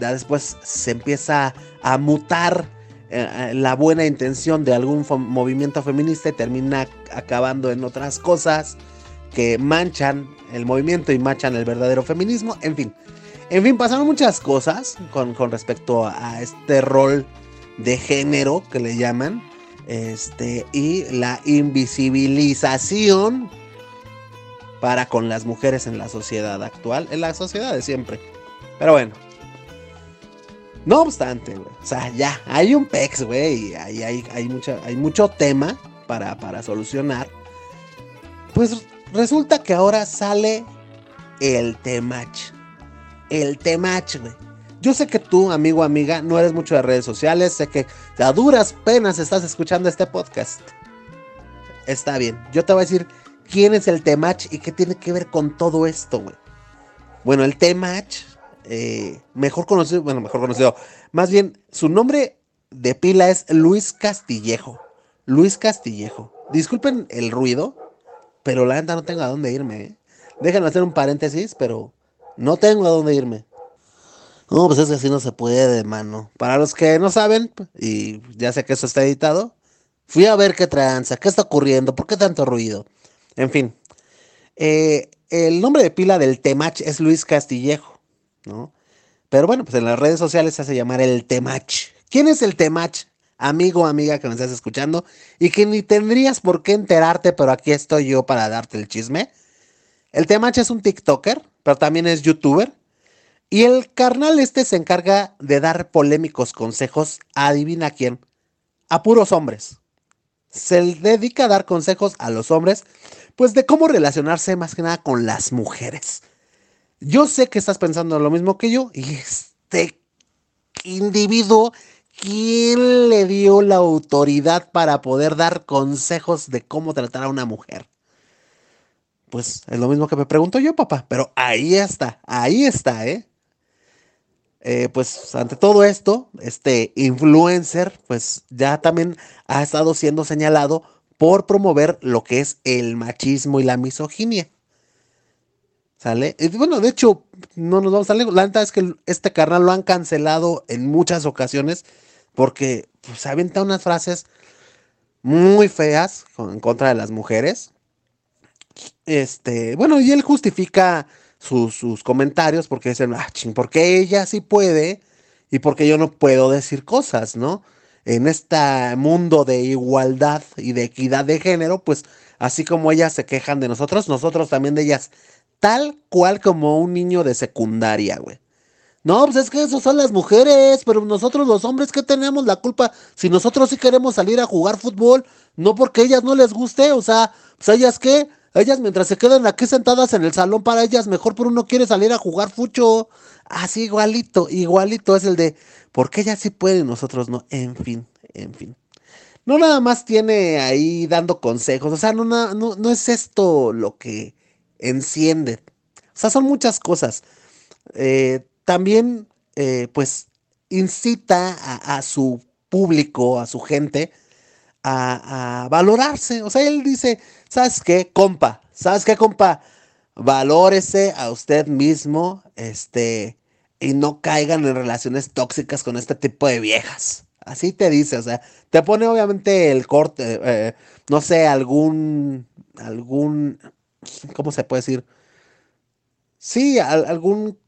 ya después se empieza a mutar la buena intención de algún movimiento feminista y termina acabando en otras cosas que manchan el movimiento y manchan el verdadero feminismo. En fin, en fin, pasaron muchas cosas con, con respecto a este rol de género que le llaman. Este, y la invisibilización para con las mujeres en la sociedad actual, en la sociedad de siempre. Pero bueno. No obstante, güey. O sea, ya, hay un PEX, güey. Y hay, hay, hay, hay mucho tema para, para solucionar. Pues resulta que ahora sale el temach. El temach, güey. Yo sé que tú, amigo, amiga, no eres mucho de redes sociales, sé que a duras penas estás escuchando este podcast. Está bien, yo te voy a decir quién es el Temach y qué tiene que ver con todo esto, güey. Bueno, el Temach, eh, mejor conocido, bueno, mejor conocido, más bien, su nombre de pila es Luis Castillejo. Luis Castillejo. Disculpen el ruido, pero la neta no tengo a dónde irme. ¿eh? Déjenme hacer un paréntesis, pero no tengo a dónde irme. No, pues es que así no se puede, mano. Para los que no saben, y ya sé que eso está editado, fui a ver qué tranza, qué está ocurriendo, por qué tanto ruido. En fin, eh, el nombre de pila del Temach es Luis Castillejo, Pero bueno, pues en las redes sociales se hace llamar el Temach. ¿Quién es el Temach? Amigo o amiga que me estás escuchando y que ni tendrías por qué enterarte, pero aquí estoy yo para darte el chisme. El Temach es un TikToker, pero también es youtuber y el carnal este se encarga de dar polémicos consejos a adivina quién, a puros hombres. Se dedica a dar consejos a los hombres, pues de cómo relacionarse más que nada con las mujeres. Yo sé que estás pensando lo mismo que yo y este individuo, ¿quién le dio la autoridad para poder dar consejos de cómo tratar a una mujer? Pues es lo mismo que me pregunto yo, papá, pero ahí está, ahí está, ¿eh? Eh, pues ante todo esto, este influencer, pues ya también ha estado siendo señalado por promover lo que es el machismo y la misoginia. ¿Sale? Y bueno, de hecho, no nos vamos a lejos. La neta es que este carnal lo han cancelado en muchas ocasiones porque pues, se avienta unas frases muy feas en contra de las mujeres. Este, bueno, y él justifica sus, comentarios porque dicen, ah, ching, porque ella sí puede y porque yo no puedo decir cosas, ¿no? En este mundo de igualdad y de equidad de género, pues así como ellas se quejan de nosotros, nosotros también de ellas, tal cual como un niño de secundaria, güey. No, pues es que eso son las mujeres, pero nosotros los hombres, ¿qué tenemos la culpa? Si nosotros sí queremos salir a jugar fútbol, no porque ellas no les guste, o sea, pues ellas qué, ellas mientras se quedan aquí sentadas en el salón para ellas, mejor por uno quiere salir a jugar fucho. Así igualito, igualito es el de, porque ellas sí pueden nosotros no? En fin, en fin. No nada más tiene ahí dando consejos, o sea, no, no, no es esto lo que enciende. O sea, son muchas cosas. Eh, también, eh, pues, incita a, su público, a su gente, a, valorarse. O sea, él dice, ¿sabes qué, compa? ¿Sabes qué, compa? Valórese a usted mismo, este, y no caigan en relaciones tóxicas con este tipo de viejas. Así te dice, o sea, te pone obviamente el corte, eh, no sé, algún, algún, ¿cómo se puede decir? Sí, algún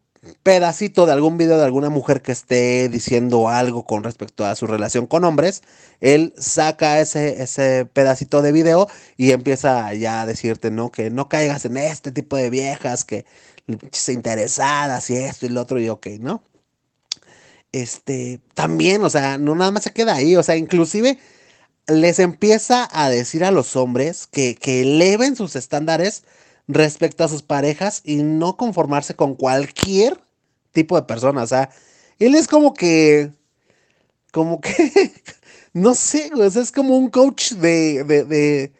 pedacito de algún video de alguna mujer que esté diciendo algo con respecto a su relación con hombres, él saca ese, ese pedacito de video y empieza ya a decirte, ¿no? Que no caigas en este tipo de viejas, que se interesadas y esto y lo otro y ok, ¿no? Este, también, o sea, no nada más se queda ahí, o sea, inclusive les empieza a decir a los hombres que, que eleven sus estándares respecto a sus parejas y no conformarse con cualquier tipo de persona. O sea, él es como que, como que, no sé, güey, es como un coach de, de,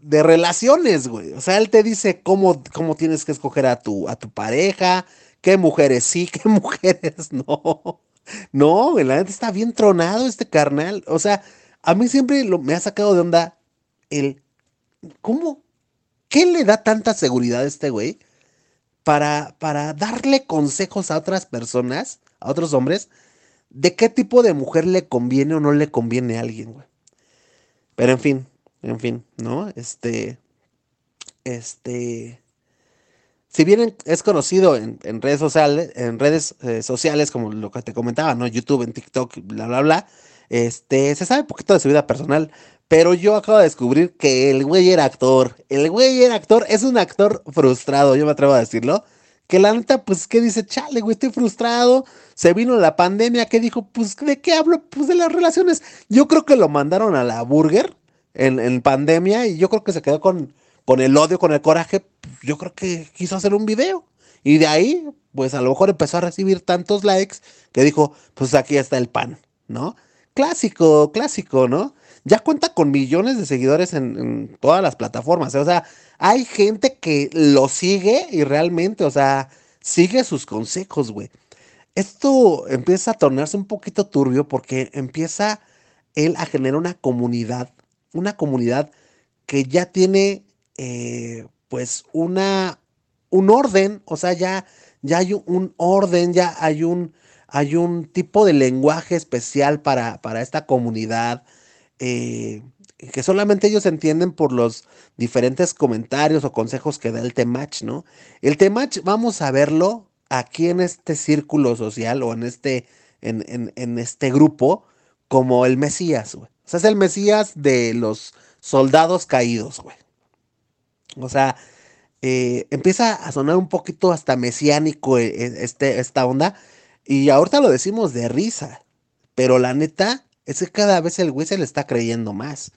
de, relaciones, güey. O sea, él te dice cómo, cómo tienes que escoger a tu, a tu pareja, qué mujeres sí, qué mujeres no. No, güey, la neta está bien tronado este carnal. O sea, a mí siempre lo, me ha sacado de onda el, ¿cómo? ¿Qué le da tanta seguridad a este güey para, para darle consejos a otras personas, a otros hombres, de qué tipo de mujer le conviene o no le conviene a alguien, güey? Pero en fin, en fin, ¿no? Este, este, si bien es conocido en, redes sociales, en redes eh, sociales como lo que te comentaba, ¿no? YouTube, en TikTok, bla, bla, bla. Este, se sabe poquito de su vida personal, pero yo acabo de descubrir que el güey era actor. El güey era actor, es un actor frustrado, yo me atrevo a decirlo. Que la neta, pues, ¿qué dice? Chale, güey, estoy frustrado. Se vino la pandemia, ¿qué dijo? Pues, ¿de qué hablo? Pues de las relaciones. Yo creo que lo mandaron a la burger en, pandemia y yo creo que se quedó con, con el odio, con el coraje. Yo creo que quiso hacer un video. Y de ahí, pues a lo mejor empezó a recibir tantos likes que dijo, pues aquí está el pan, ¿no? Clásico, clásico, ¿no? ya cuenta con millones de seguidores en, todas las plataformas. O sea, hay gente que lo sigue y realmente, o sea, sigue sus consejos, güey. Esto empieza a tornarse un poquito turbio porque empieza él a generar una comunidad, una comunidad que ya tiene, eh, pues, una, un orden, o sea, ya, ya hay un orden, ya hay un, hay un tipo de lenguaje especial para, para esta comunidad eh, que solamente ellos entienden por los diferentes comentarios o consejos que da el Temach, ¿no? El Temach, vamos a verlo aquí en este círculo social o en este, en, este grupo como el Mesías, güey. O sea, es el Mesías de los soldados caídos, güey. O sea, eh, empieza a sonar un poquito hasta mesiánico eh, este, esta onda. Y ahorita lo decimos de risa. Pero la neta, es que cada vez el güey se le está creyendo más.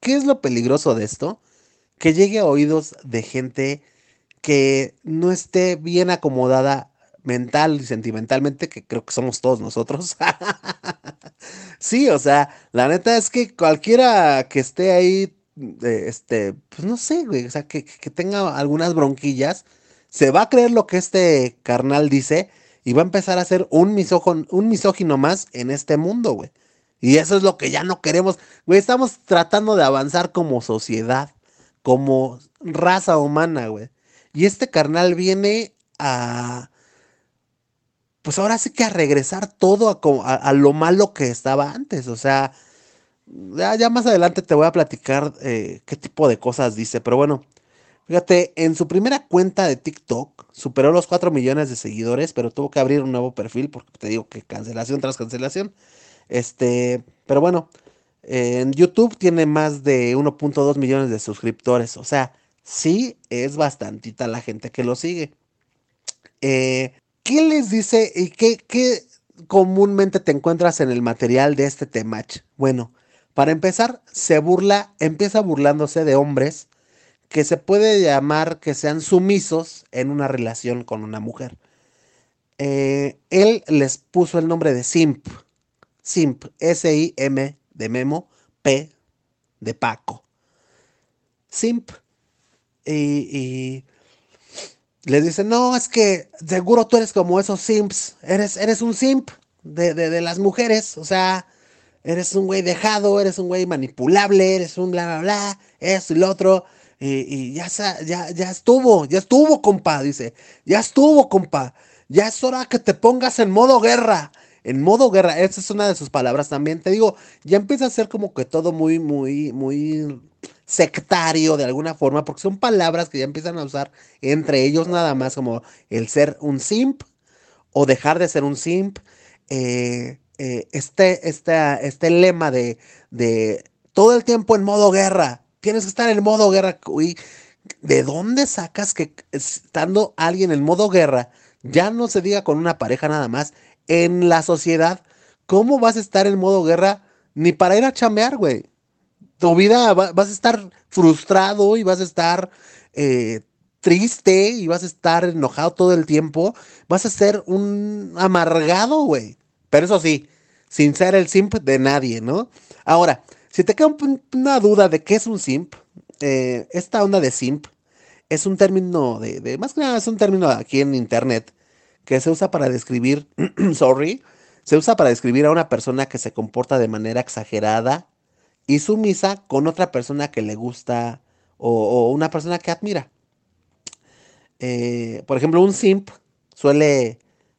¿Qué es lo peligroso de esto? Que llegue a oídos de gente que no esté bien acomodada mental y sentimentalmente, que creo que somos todos nosotros. sí, o sea, la neta es que cualquiera que esté ahí, eh, este, pues no sé, güey, o sea, que, que tenga algunas bronquillas, se va a creer lo que este carnal dice y va a empezar a ser un, misógino, un misógino más en este mundo, güey. Y eso es lo que ya no queremos. Güey, estamos tratando de avanzar como sociedad, como raza humana, güey. Y este carnal viene a... Pues ahora sí que a regresar todo a, lo malo que estaba antes. O sea, ya, más adelante te voy a platicar eh, qué tipo de cosas dice. Pero bueno, fíjate, en su primera cuenta de TikTok superó los 4 millones de seguidores, pero tuvo que abrir un nuevo perfil porque te digo que cancelación tras cancelación. Este, pero bueno, en YouTube tiene más de 1.2 millones de suscriptores. O sea, sí es bastantita la gente que lo sigue. Eh, ¿Qué les dice y qué, comúnmente te encuentras en el material de este temach? Bueno, para empezar, se burla, empieza burlándose de hombres que se puede llamar que sean sumisos en una relación con una mujer. Eh, él les puso el nombre de simp. Simp, S-I-M de Memo, P de Paco. Simp. Y, le dice, no, es que seguro tú eres como esos simps, eres, eres un simp de, las mujeres, o sea, eres un güey dejado, eres un güey manipulable, eres un bla, bla, bla, eso y lo otro. Y, ya, ya, ya estuvo, ya estuvo, compa, dice, ya estuvo, compa. ya es hora que te pongas en modo guerra. En modo guerra, esa es una de sus palabras también. Te digo, ya empieza a ser como que todo muy, muy, muy sectario de alguna forma, porque son palabras que ya empiezan a usar entre ellos nada más, como el ser un simp o dejar de ser un simp. Eh, eh, este, este, este lema de, de todo el tiempo en modo guerra, tienes que estar en modo guerra. Uy, ¿De dónde sacas que estando alguien en modo guerra, ya no se diga con una pareja nada más, en la sociedad, ¿cómo vas a estar en modo guerra ni para ir a chambear, güey? Tu vida vas a estar frustrado y vas a estar eh, triste y vas a estar enojado todo el tiempo. Vas a ser un amargado, güey. Pero eso sí, sin ser el simp de nadie, ¿no? Ahora, si te queda una duda de qué es un simp, eh, esta onda de simp es un término de, más que nada es un término aquí en internet que se usa para describir, sorry, se usa para describir a una persona que se comporta de manera exagerada y sumisa con otra persona que le gusta o, una persona que admira. Eh, por ejemplo, un simp suele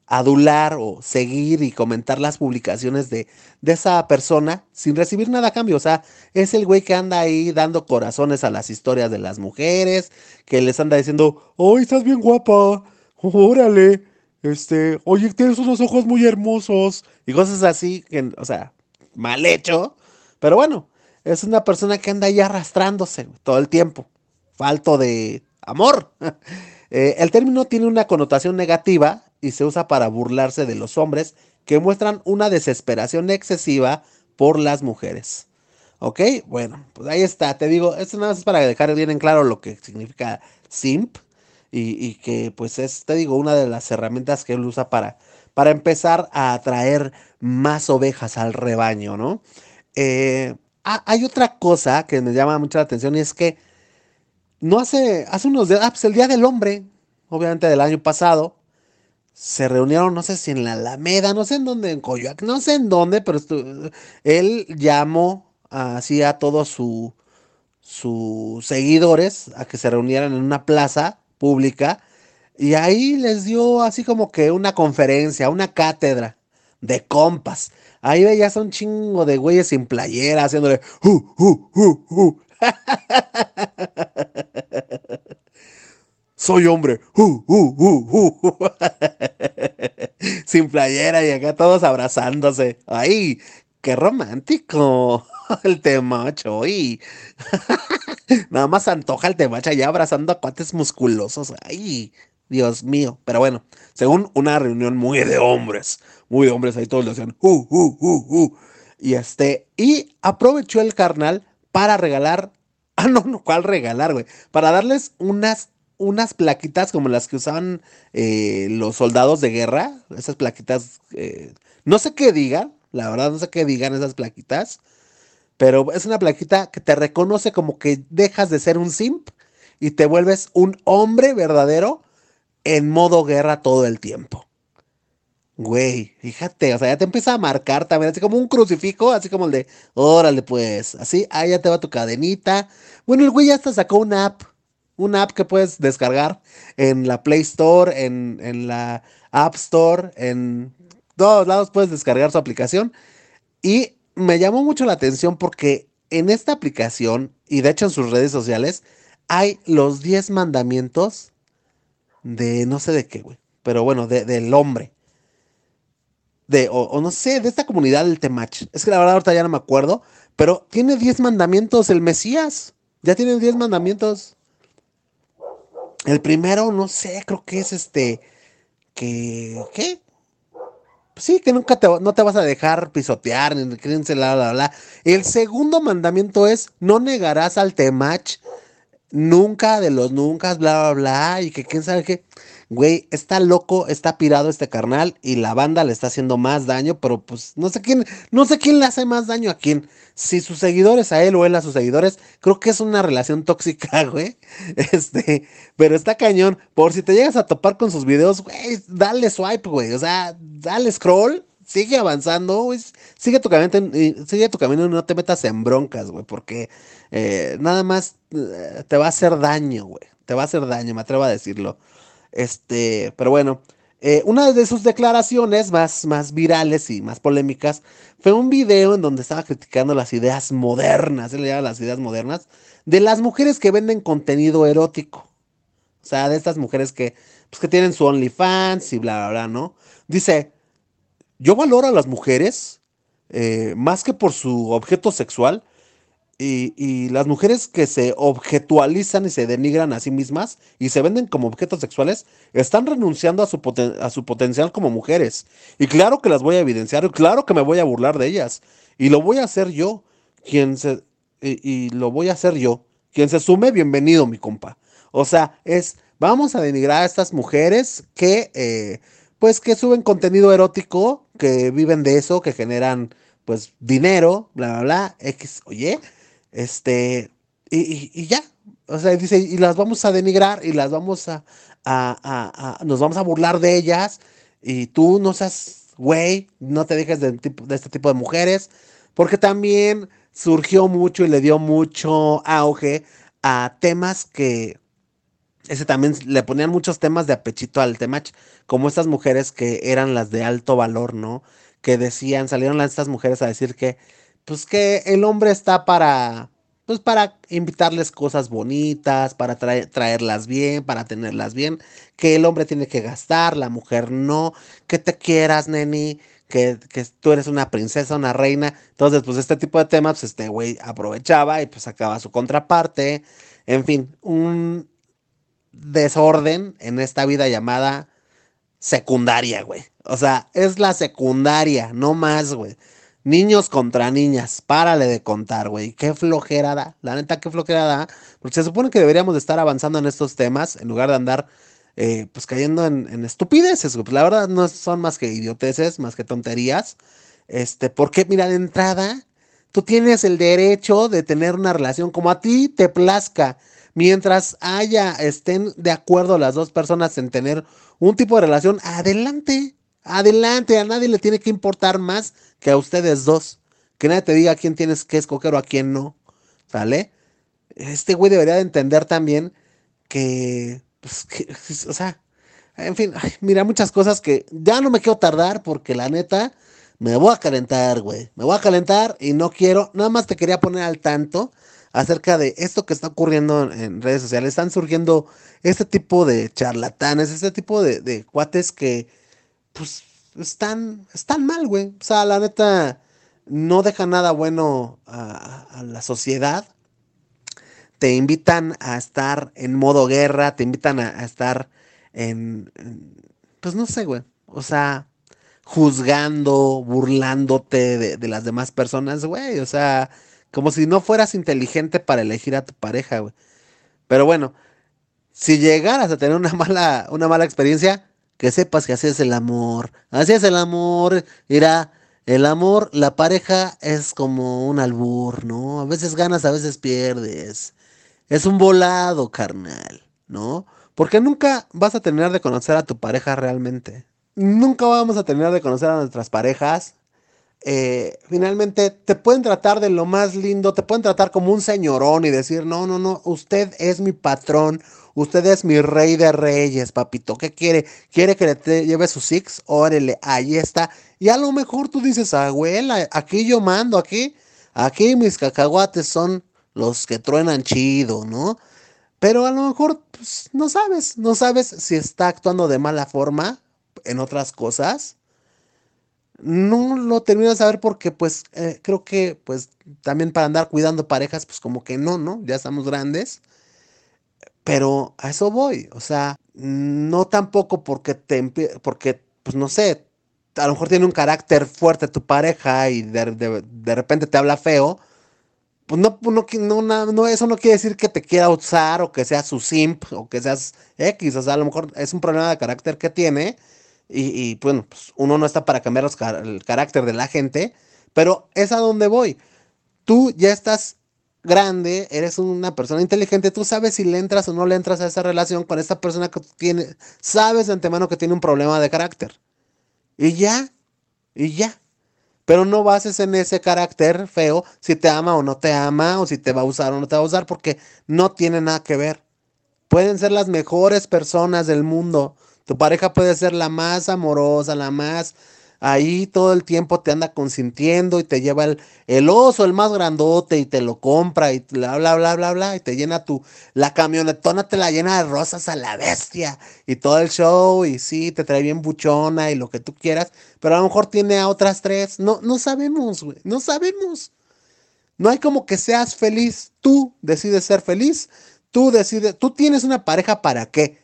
adular o seguir y comentar las publicaciones de, de, esa persona sin recibir nada a cambio. O sea, es el güey que anda ahí dando corazones a las historias de las mujeres, que les anda diciendo, ¡ay, estás bien guapa! ¡Órale! Este, oye, tienes unos ojos muy hermosos y cosas así, que, o sea, mal hecho. Pero bueno, es una persona que anda ahí arrastrándose todo el tiempo, falto de amor. Eh, el término tiene una connotación negativa y se usa para burlarse de los hombres que muestran una desesperación excesiva por las mujeres. ¿Ok? Bueno, pues ahí está. Te digo, esto nada más es para dejar bien en claro lo que significa simp y, que pues es, te digo, una de las herramientas que él usa para, para empezar a atraer más ovejas al rebaño, ¿no? Eh, hay otra cosa que me llama mucho la atención y es que no hace, hace unos días, ah, pues el Día del Hombre, obviamente del año pasado, se reunieron, no sé si en la Alameda, no sé en dónde, en Coyoacán, no sé en dónde, pero él llamó así a todos sus seguidores a que se reunieran en una plaza pública y ahí les dio así como que una conferencia, una cátedra de compas. Ahí veías a un chingo de güeyes sin playera haciéndole uh, uh, uh, soy hombre. Uh, uh, uh, Sin playera y acá todos abrazándose. ¡Ay! ¡Qué romántico! El temacho. ¡Ay! Nada más antoja el temacho allá abrazando a cuates musculosos. ¡Ay! Dios mío. Pero bueno, según una reunión muy de hombres. Muy de hombres, ahí todos le decían. ¡Uh, uh, uh, uh! Y este. Y aprovechó el carnal para regalar. Ah, no, no, ¿cuál regalar, güey? Para darles unas unas plaquitas como las que usaban eh, los soldados de guerra, esas plaquitas, eh, no sé qué digan, la verdad no sé qué digan esas plaquitas, pero es una plaquita que te reconoce como que dejas de ser un simp y te vuelves un hombre verdadero en modo guerra todo el tiempo. Güey, fíjate, o sea, ya te empieza a marcar también, así como un crucifijo, así como el de, órale pues, así, ahí ya te va tu cadenita. Bueno, el güey ya hasta sacó una app una app que puedes descargar en la Play Store, en, la App Store, en todos lados puedes descargar su aplicación. Y me llamó mucho la atención porque en esta aplicación, y de hecho en sus redes sociales, hay los 10 mandamientos de no sé de qué, güey. Pero bueno, del hombre. De, o, no sé, de esta comunidad del Temach. Es que la verdad ahorita ya no me acuerdo. Pero tiene 10 mandamientos el Mesías. Ya tiene 10 mandamientos. El primero, no sé, creo que es este, que, ¿qué? Pues sí, que nunca te, no te vas a dejar pisotear, ni créense, la, bla, bla. El segundo mandamiento es, no negarás al temach nunca de los nunca, bla, bla, bla, y que quién sabe qué. Güey, está loco, está pirado este carnal y la banda le está haciendo más daño, pero pues no sé quién, no sé quién le hace más daño a quién. Si sus seguidores a él o él a sus seguidores, creo que es una relación tóxica, güey. Este, pero está cañón. Por si te llegas a topar con sus videos, güey, dale swipe, güey. O sea, dale scroll sigue avanzando. Sigue tu camino, sigue tu camino y no te metas en broncas, güey, porque eh, nada más eh, te va a hacer daño, güey. Te va a hacer daño, me atrevo a decirlo. Este, pero bueno, eh, una de sus declaraciones más, más virales y más polémicas fue un video en donde estaba criticando las ideas modernas, él le llama las ideas modernas, de las mujeres que venden contenido erótico. O sea, de estas mujeres que, pues, que tienen su OnlyFans y bla, bla, bla, ¿no? Dice, yo valoro a las mujeres eh, más que por su objeto sexual, y, las mujeres que se objetualizan y se denigran a sí mismas y se venden como objetos sexuales están renunciando a su, a su potencial como mujeres. Y claro que las voy a evidenciar, y claro que me voy a burlar de ellas. Y lo voy a hacer yo, quien se... Y, lo voy a hacer yo. Quien se sume, bienvenido, mi compa. O sea, es... Vamos a denigrar a estas mujeres que... Eh, pues que suben contenido erótico, que viven de eso, que generan pues dinero, bla, bla, bla, X, oye, este, y, ya. O sea, dice, y las vamos a denigrar y las vamos a, a, nos vamos a burlar de ellas. Y tú no seas güey, no te dejes de, de este tipo de mujeres. Porque también surgió mucho y le dio mucho auge a temas que ese también le ponían muchos temas de apechito al temach, como estas mujeres que eran las de alto valor, ¿no? Que decían, salieron estas mujeres a decir que pues que el hombre está para, pues para invitarles cosas bonitas, para traerlas bien, para tenerlas bien, que el hombre tiene que gastar, la mujer no, que te quieras, neni, que, que tú eres una princesa, una reina. Entonces, pues este tipo de temas, pues este güey aprovechaba y pues sacaba su contraparte. En fin, un desorden en esta vida llamada secundaria, güey. O sea, es la secundaria, no más, güey. Niños contra niñas, párale de contar, güey. Qué flojera da. La neta, qué flojera da. Porque se supone que deberíamos de estar avanzando en estos temas en lugar de andar, eh, pues cayendo en, estupideces. Pues la verdad no son más que idioteces, más que tonterías. Este, porque mira, de entrada, tú tienes el derecho de tener una relación como a ti te plazca. Mientras haya, estén de acuerdo las dos personas en tener un tipo de relación, adelante. Adelante, a nadie le tiene que importar más que a ustedes dos. Que nadie te diga a quién tienes que escoger o a quién no. ¿Sale? Este güey debería de entender también que, pues, o sea, en fin, mira, muchas cosas que ya no me quiero tardar porque la neta me voy a calentar, güey. Me voy a calentar y no quiero, nada más te quería poner al tanto acerca de esto que está ocurriendo en redes sociales. Están surgiendo este tipo de charlatanes, este tipo de cuates que pues están, están mal, güey. O sea, la neta, no deja nada bueno a, la sociedad. Te invitan a estar en modo guerra, te invitan a, estar en, pues no sé, güey. O sea, juzgando, burlándote de, de, las demás personas, güey. O sea, como si no fueras inteligente para elegir a tu pareja, güey. Pero bueno, si llegaras a tener una mala, una mala experiencia, que sepas que así es el amor. Así es el amor. Mira, el amor, la pareja es como un albur, ¿no? A veces ganas, a veces pierdes. Es un volado, carnal, ¿no? Porque nunca vas a terminar de conocer a tu pareja realmente. Nunca vamos a terminar de conocer a nuestras parejas. Eh, finalmente te pueden tratar de lo más lindo, te pueden tratar como un señorón y decir, no, no, no, usted es mi patrón, Usted es mi rey de reyes, papito. ¿Qué quiere? ¿Quiere que le lleve su six? Órale, ahí está. Y a lo mejor tú dices, abuela, aquí yo mando, aquí, aquí mis cacahuates son los que truenan chido, ¿no? Pero a lo mejor pues, no sabes, no sabes si está actuando de mala forma en otras cosas. No lo termino de saber porque pues eh, creo que pues también para andar cuidando parejas pues como que no, ¿no? Ya estamos grandes. Pero a eso voy, o sea, no tampoco porque te porque pues no sé, a lo mejor tiene un carácter fuerte tu pareja y de, repente te habla feo, pues no, no, no, eso no quiere decir que te quiera usar o que seas su simp o que seas X, o sea, a lo mejor es un problema de carácter que tiene y, bueno, pues uno no está para cambiar el carácter de la gente, pero es a donde voy. Tú ya estás grande, eres una persona inteligente, tú sabes si le entras o no le entras a esa relación con esta persona que tiene, sabes de antemano que tiene un problema de carácter. Y ya, y ya. Pero no bases en ese carácter feo si te ama o no te ama, o si te va a usar o no te va a usar, porque no tiene nada que ver. Pueden ser las mejores personas del mundo, Tu pareja puede ser la más amorosa, la más ahí todo el tiempo te anda consintiendo y te lleva el, el, oso, el más grandote, y te lo compra y bla, bla, bla, bla, bla, y te llena tu, la camionetona te la llena de rosas a la bestia, y todo el show, y sí, te trae bien buchona y lo que tú quieras, pero a lo mejor tiene a otras tres, no, no sabemos, güey, no sabemos. No hay como que seas feliz, tú decides ser feliz, tú decides, tú tienes una pareja para qué?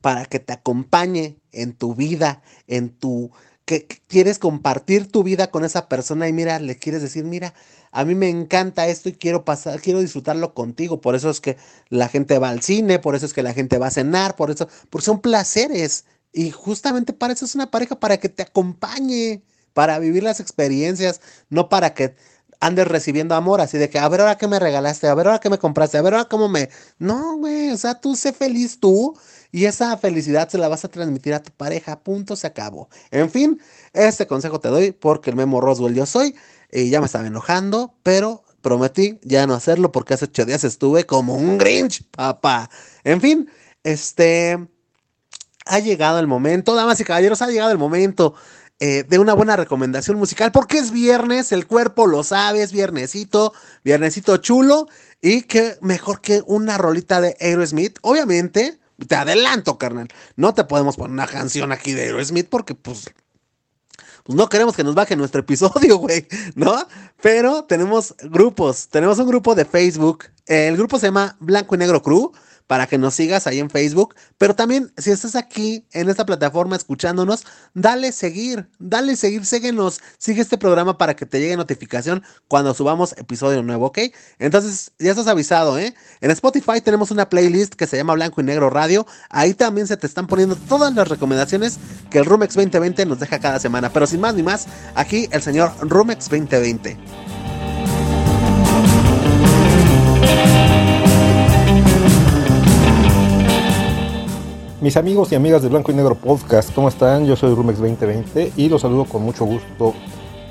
Para que te acompañe en tu vida, en tu que quieres compartir tu vida con esa persona y mira, le quieres decir, mira, a mí me encanta esto y quiero pasar, quiero disfrutarlo contigo. Por eso es que la gente va al cine, por eso es que la gente va a cenar, por eso, porque son placeres. Y justamente para eso es una pareja, para que te acompañe, para vivir las experiencias, no para que andes recibiendo amor, así de que, a ver ahora que me regalaste, a ver ahora que me compraste, a ver ahora cómo me... No, güey, o sea, tú sé feliz tú y esa felicidad se la vas a transmitir a tu pareja, punto, se acabó. En fin, este consejo te doy porque el Memo Roswell yo soy y ya me estaba enojando, pero prometí ya no hacerlo porque hace ocho días estuve como un Grinch, papá. En fin, este... Ha llegado el momento, damas y caballeros, ha llegado el momento eh, de una buena recomendación musical, porque es viernes, el cuerpo lo sabe, es viernesito, viernesito chulo, y que mejor que una rolita de Aerosmith, obviamente, te adelanto, carnal, no te podemos poner una canción aquí de Aerosmith porque pues pues no queremos que nos baje nuestro episodio, güey, ¿no? Pero tenemos grupos, tenemos un grupo de Facebook, el grupo se llama Blanco y Negro Crew, para que nos sigas ahí en Facebook. Pero también, si estás aquí en esta plataforma escuchándonos, dale seguir, dale seguir, síguenos, sigue este programa para que te llegue notificación cuando subamos episodio nuevo, ¿ok? Entonces, ya estás avisado, ¿eh? En Spotify tenemos una playlist que se llama Blanco y Negro Radio. Ahí también se te están poniendo todas las recomendaciones que el Rumex 2020 nos deja cada semana. Pero sin más ni más, aquí el señor Rumex 2020. Mis amigos y amigas de Blanco y Negro Podcast, ¿cómo están? Yo soy Rumex 2020 y los saludo con mucho gusto,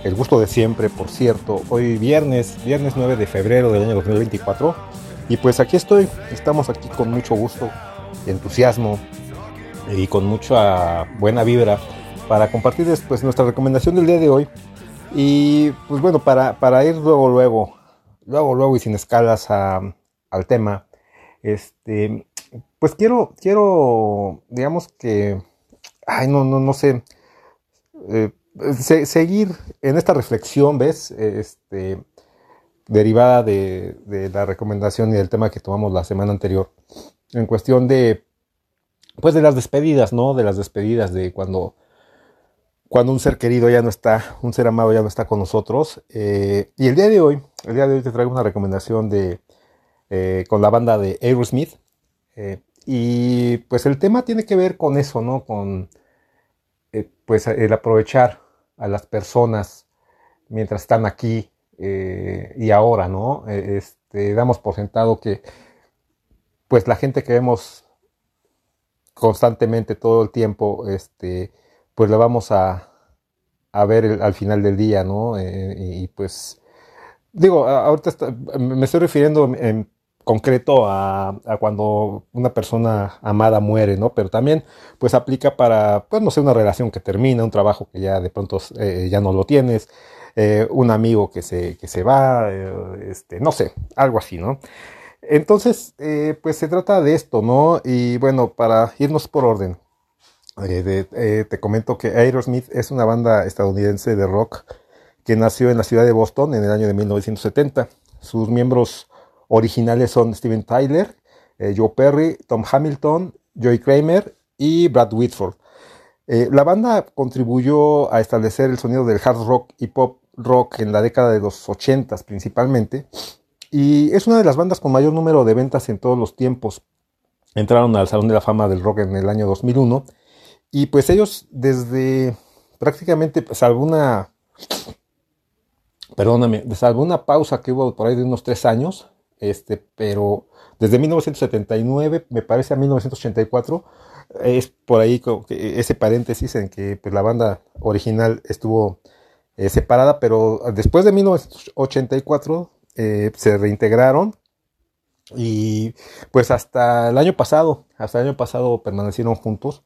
el gusto de siempre, por cierto. Hoy viernes, viernes 9 de febrero del año 2024 y pues aquí estoy, estamos aquí con mucho gusto entusiasmo y con mucha buena vibra para compartirles pues nuestra recomendación del día de hoy y pues bueno, para, para ir luego, luego, luego, luego y sin escalas al tema, este, pues quiero, quiero, digamos que, ay, no, no, no sé, eh, seguir en esta reflexión, ¿ves? Este, derivada de, de, la recomendación y del tema que tomamos la semana anterior, en cuestión de, pues de las despedidas, ¿no? De las despedidas de cuando, cuando un ser querido ya no está, un ser amado ya no está con nosotros. Eh, y el día de hoy, el día de hoy te traigo una recomendación de, eh, con la banda de Aerosmith. Eh, y pues el tema tiene que ver con eso, ¿no? Con eh, pues el aprovechar a las personas mientras están aquí eh, y ahora, ¿no? E, este, damos por sentado que pues la gente que vemos constantemente todo el tiempo, este, pues la vamos a, a ver al final del día, ¿no? Eh, y, pues digo, ahorita me estoy refiriendo en concreto a, cuando una persona amada muere, ¿no? Pero también, pues aplica para, pues no sé, una relación que termina, un trabajo que ya de pronto eh, ya no lo tienes, eh, un amigo que se, que se va, eh, este, no sé, algo así, ¿no? Entonces, pues se trata de esto, ¿no? Y bueno, para irnos por orden, te comento que Aerosmith es una banda estadounidense de rock que nació en la ciudad de Boston en el año de 1970. Sus miembros originales son Steven Tyler, eh, Joe Perry, Tom Hamilton, Joey Kramer y Brad Whitford. Eh, la banda contribuyó a establecer el sonido del hard rock y pop rock en la década de los 80 principalmente y es una de las bandas con mayor número de ventas en todos los tiempos. Entraron al Salón de la Fama del Rock en el año 2001 y pues ellos desde prácticamente salvo una perdóname, pausa que hubo por ahí de unos tres años, este, pero desde 1979, me parece a 1984, es por ahí ese paréntesis en que pues, la banda original estuvo eh, separada, pero después de 1984 eh, se reintegraron y pues hasta el año pasado, hasta el año pasado permanecieron juntos.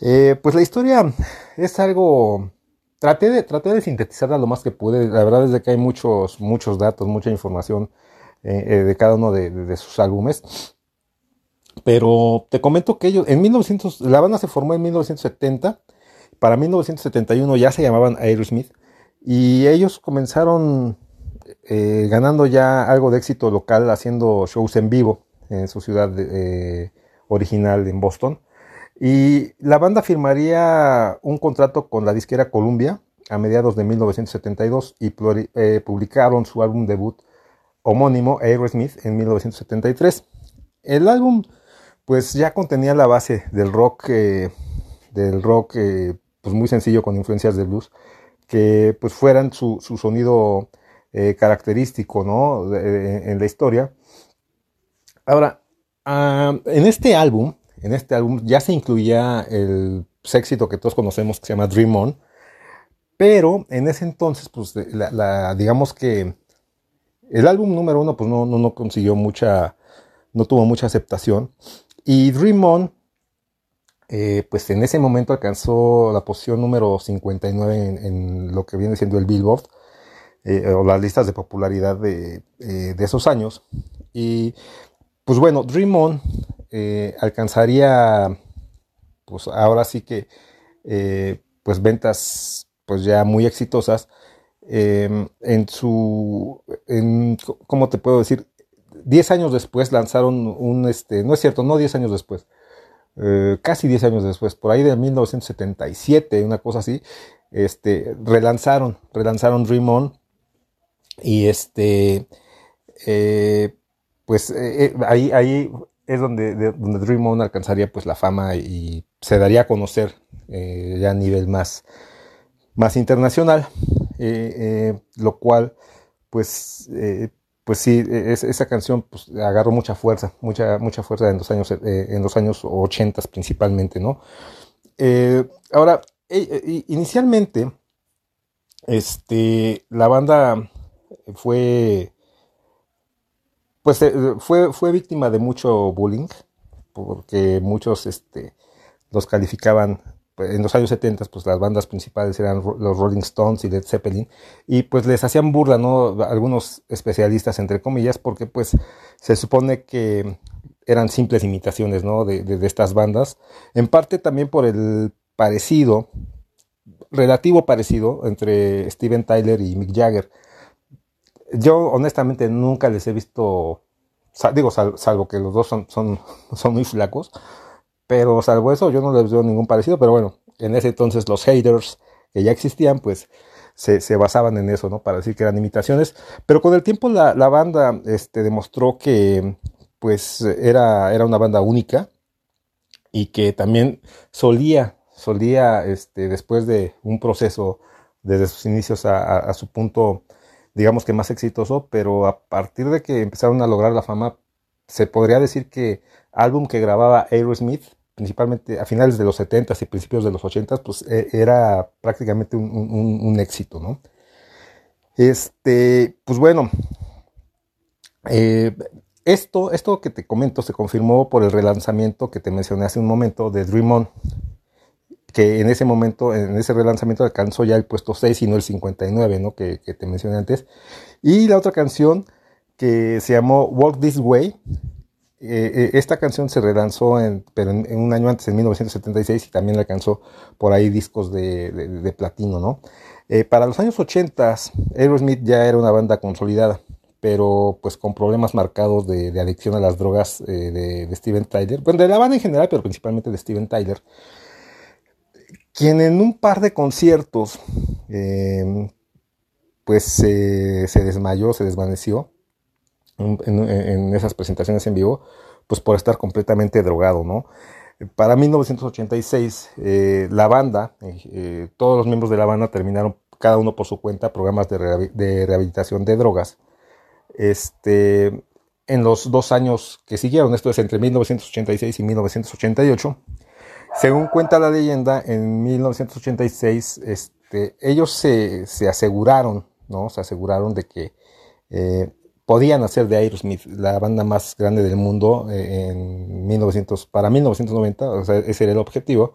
Eh, pues la historia es algo... Traté de, traté de sintetizarla lo más que pude. La verdad es que hay muchos, muchos datos, mucha información eh, eh, de cada uno de, sus álbumes. Pero te comento que ellos, en 1900, la banda se formó en 1970. Para 1971 ya se llamaban Aerosmith. Y ellos comenzaron ganando ya algo de éxito local haciendo shows en vivo en su ciudad original en Boston. Y la banda firmaría un contrato con la disquera Columbia a mediados de 1972 y eh, publicaron su álbum debut homónimo Aerosmith en 1973. El álbum pues ya contenía la base del rock, eh, del rock eh, pues muy sencillo con influencias de blues, que pues fueran su, sonido característico ¿no? en la historia. Ahora, ah, en este álbum en este álbum ya se incluía el éxito que todos conocemos que se llama Dream On, pero en ese entonces, pues, la, digamos que el álbum número uno, pues no, no, consiguió mucha, no tuvo mucha aceptación. Y Dream On, eh, pues en ese momento alcanzó la posición número 59 en, lo que viene siendo el Billboard, eh, o las listas de popularidad de, eh, de, esos años. Y pues bueno, Dream On alcanzaría, pues ahora sí que, pues ventas, pues ya muy exitosas. Em, en su, ¿cómo te puedo decir? 10 años después lanzaron un, este, no es cierto, no 10 años después, eh, casi 10 años después, por ahí de 1977, una cosa así, este, relanzaron, relanzaron Dream On y este, pues ahí, ahí es donde, donde Dream On alcanzaría pues la fama y se daría a conocer eh, ya a nivel más, más internacional, eh, eh, lo cual pues, pues sí, esa canción pues, agarró mucha fuerza, mucha, mucha fuerza en los años, en los años 80 principalmente, ¿no? ahora, inicialmente, este, la banda fue pues eh, fue, fue víctima de mucho bullying, porque muchos este, los calificaban, en los años 70, pues las bandas principales eran los Rolling Stones y Led Zeppelin, y pues les hacían burla, ¿no? Algunos especialistas, entre comillas, porque pues se supone que eran simples imitaciones, ¿no? De, de estas bandas, en parte también por el parecido, relativo parecido entre Steven Tyler y Mick Jagger yo honestamente nunca les he visto, digo, salvo que los dos son, son, son muy flacos, pero salvo eso yo no les veo ningún parecido, pero bueno, en ese entonces los haters que ya existían, pues se, se, basaban en eso, ¿no? Para decir que eran imitaciones. Pero con el tiempo la, la banda este, demostró que pues era, era una banda única y que también solía, solía, este, después de un proceso desde sus inicios a, a su punto digamos que más exitoso, pero a partir de que empezaron a lograr la fama, se podría decir que álbum que grababa Aerosmith, principalmente a finales de los 70s y principios de los 80s, pues e, era prácticamente un, éxito, ¿no? Este, pues bueno, eh, esto, esto que te comento se confirmó por el relanzamiento que te mencioné hace un momento de Dream On, que en ese momento, en ese relanzamiento alcanzó ya el puesto 6 y no el 59, ¿no? Que, te mencioné antes. Y la otra canción que se llamó Walk This Way. Eh, eh, esta canción se relanzó pero en, un año antes, en 1976, y también alcanzó por ahí discos de, platino, ¿no? Eh, para los años 80, Aerosmith ya era una banda consolidada, pero pues con problemas marcados de, adicción a las drogas de, Steven Tyler, bueno, de la banda en general, pero principalmente de Steven Tyler quien en un par de conciertos pues se desmayó, se desvaneció en, esas presentaciones en vivo, pues por estar completamente drogado, ¿no? Para 1986, eh, la banda, eh, todos los miembros de la banda terminaron cada uno por su cuenta programas de, de rehabilitación de drogas. Este, en los dos años que siguieron, esto es entre 1986 y 1988, según cuenta la leyenda, en 1986 este, ellos se, se aseguraron, ¿no? Se aseguraron de que eh, podían hacer de Aerosmith la banda más grande del mundo eh, en 1900, para 1990, o sea, ese era el objetivo.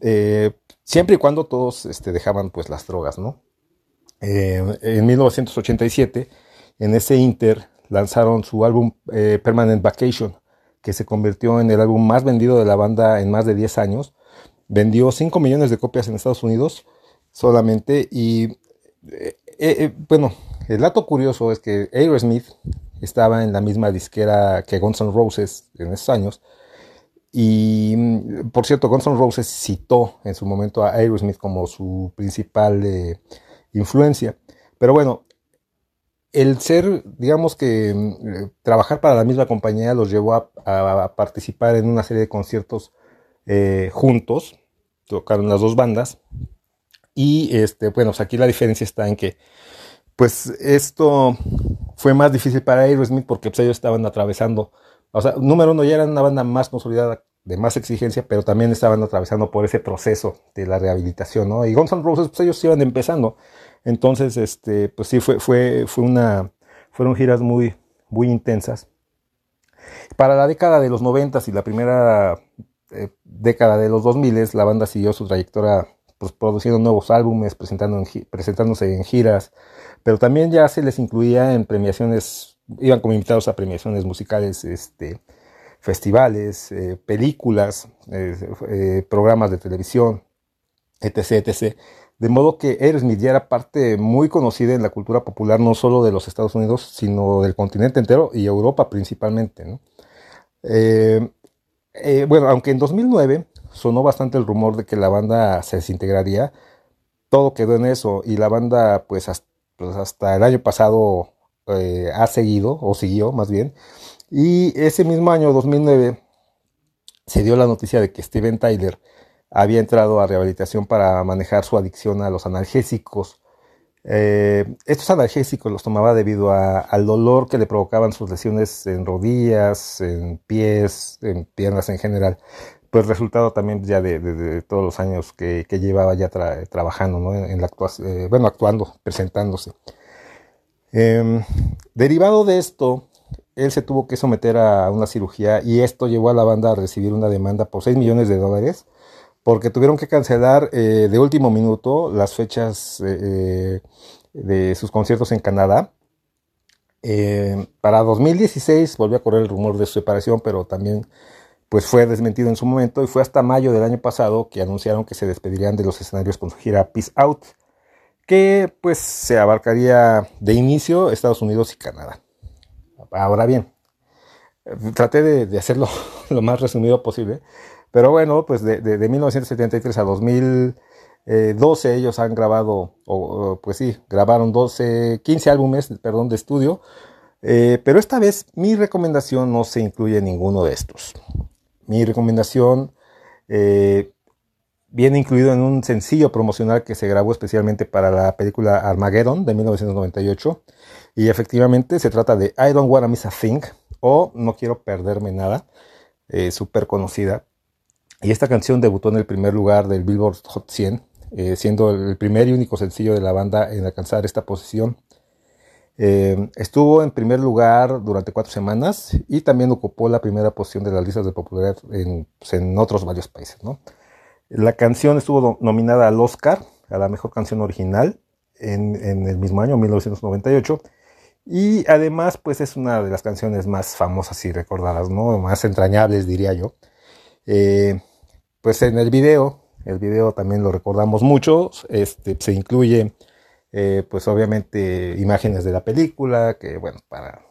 eh, siempre y cuando todos este, dejaban pues las drogas, ¿no? Eh, en 1987, en ese inter, lanzaron su álbum eh, Permanent Vacation, que se convirtió en el álbum más vendido de la banda en más de 10 años. Vendió 5 millones de copias en Estados Unidos solamente y bueno, el dato curioso es que Aerosmith estaba en la misma disquera que Guns N' Roses en esos años. Y mm, por cierto, Guns N' Roses citó en su momento a Aerosmith como su principal eh, influencia. Pero bueno, el ser, digamos que mm, trabajar para la misma compañía los llevó a, participar en una serie de conciertos eh, juntos. Tocaron las dos bandas. Y este, bueno, pues aquí la diferencia está en que, pues esto fue más difícil para Aerosmith porque pues, ellos estaban atravesando, o sea, número uno, ya eran una banda más consolidada, de más exigencia, pero también estaban atravesando por ese proceso de la rehabilitación, ¿no? Y Guns N' Roses, pues ellos iban empezando. Entonces, este, pues sí, fue, fue, fue una, fueron giras muy, muy intensas. Para la década de los 90 y la primera eh, década de los 2000, la banda siguió su trayectoria pues, produciendo nuevos álbumes, presentándose en giras, pero también ya se les incluía en premiaciones, iban como invitados a premiaciones musicales, este, festivales, eh, películas, eh, eh, programas de televisión, etc.. De modo que Aerosmith ya era parte muy conocida en la cultura popular, no solo de los Estados Unidos, sino del continente entero y Europa principalmente. bueno, aunque en 2009 sonó bastante el rumor de que la banda se desintegraría, todo quedó en eso y la banda pues hasta pues el año pasado eh, ha seguido, o siguió más bien. Y ese mismo año, 2009, se dio la noticia de que Steven Tyler había entrado a rehabilitación para manejar su adicción a los analgésicos. Eh, estos analgésicos los tomaba debido al dolor que le provocaban sus lesiones en rodillas, en pies, en piernas en general. Pues resultado también ya de, todos los años que, llevaba ya trabajando, ¿no? En la eh, bueno, actuando, presentándose. Em, derivado de esto, él se tuvo que someter a una cirugía y esto llevó a la banda a recibir una demanda por 6 millones de dólares porque tuvieron que cancelar eh, de último minuto las fechas eh, de sus conciertos en Canadá. para 2016 volvió a correr el rumor de su separación, pero también pues fue desmentido en su momento y fue hasta mayo del año pasado que anunciaron que se despedirían de los escenarios con su gira Peace Out, que pues se abarcaría de inicio Estados Unidos y Canadá. Ahora bien, traté de, hacerlo lo más resumido posible, pero bueno, pues de, 1973 a 2012 ellos han grabado, pues sí, grabaron 12, 15 álbumes, perdón, de estudio, eh, pero esta vez mi recomendación no se incluye en ninguno de estos. Mi recomendación eh, viene incluido en un sencillo promocional que se grabó especialmente para la película Armageddon de 1998. Y efectivamente se trata de I Don't Wanna Miss a Thing o No Quiero Perderme Nada, eh, súper conocida. Y esta canción debutó en el primer lugar del Billboard Hot 100, eh, siendo el primer y único sencillo de la banda en alcanzar esta posición. Eh, estuvo en primer lugar durante cuatro semanas y también ocupó la primera posición de las listas de popularidad en, pues, otros varios países. La canción estuvo nominada al Oscar, a la mejor canción original, en, el mismo año, 1998. Y además, pues es una de las canciones más famosas y recordadas. Más entrañables, diría yo. Eh, pues en el video, el video también lo recordamos mucho, este, se incluye eh, pues obviamente imágenes de la película, que bueno, para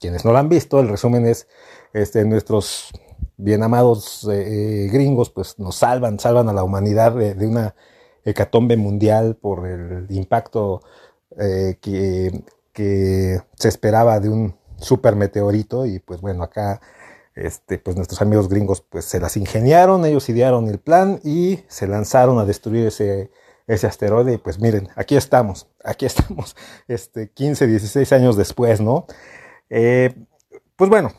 quienes no la han visto, el resumen es, este, nuestros bien amados eh, eh, gringos, pues nos salvan, salvan a la humanidad de, una hecatombe mundial por el impacto que, que, se esperaba de un super meteorito y pues bueno, acá este, pues nuestros amigos gringos pues se las ingeniaron, ellos idearon el plan y se lanzaron a destruir ese ese asteroide pues miren, aquí estamos, aquí estamos, este, 15, 16 años después, ¿no? Eh, pues bueno,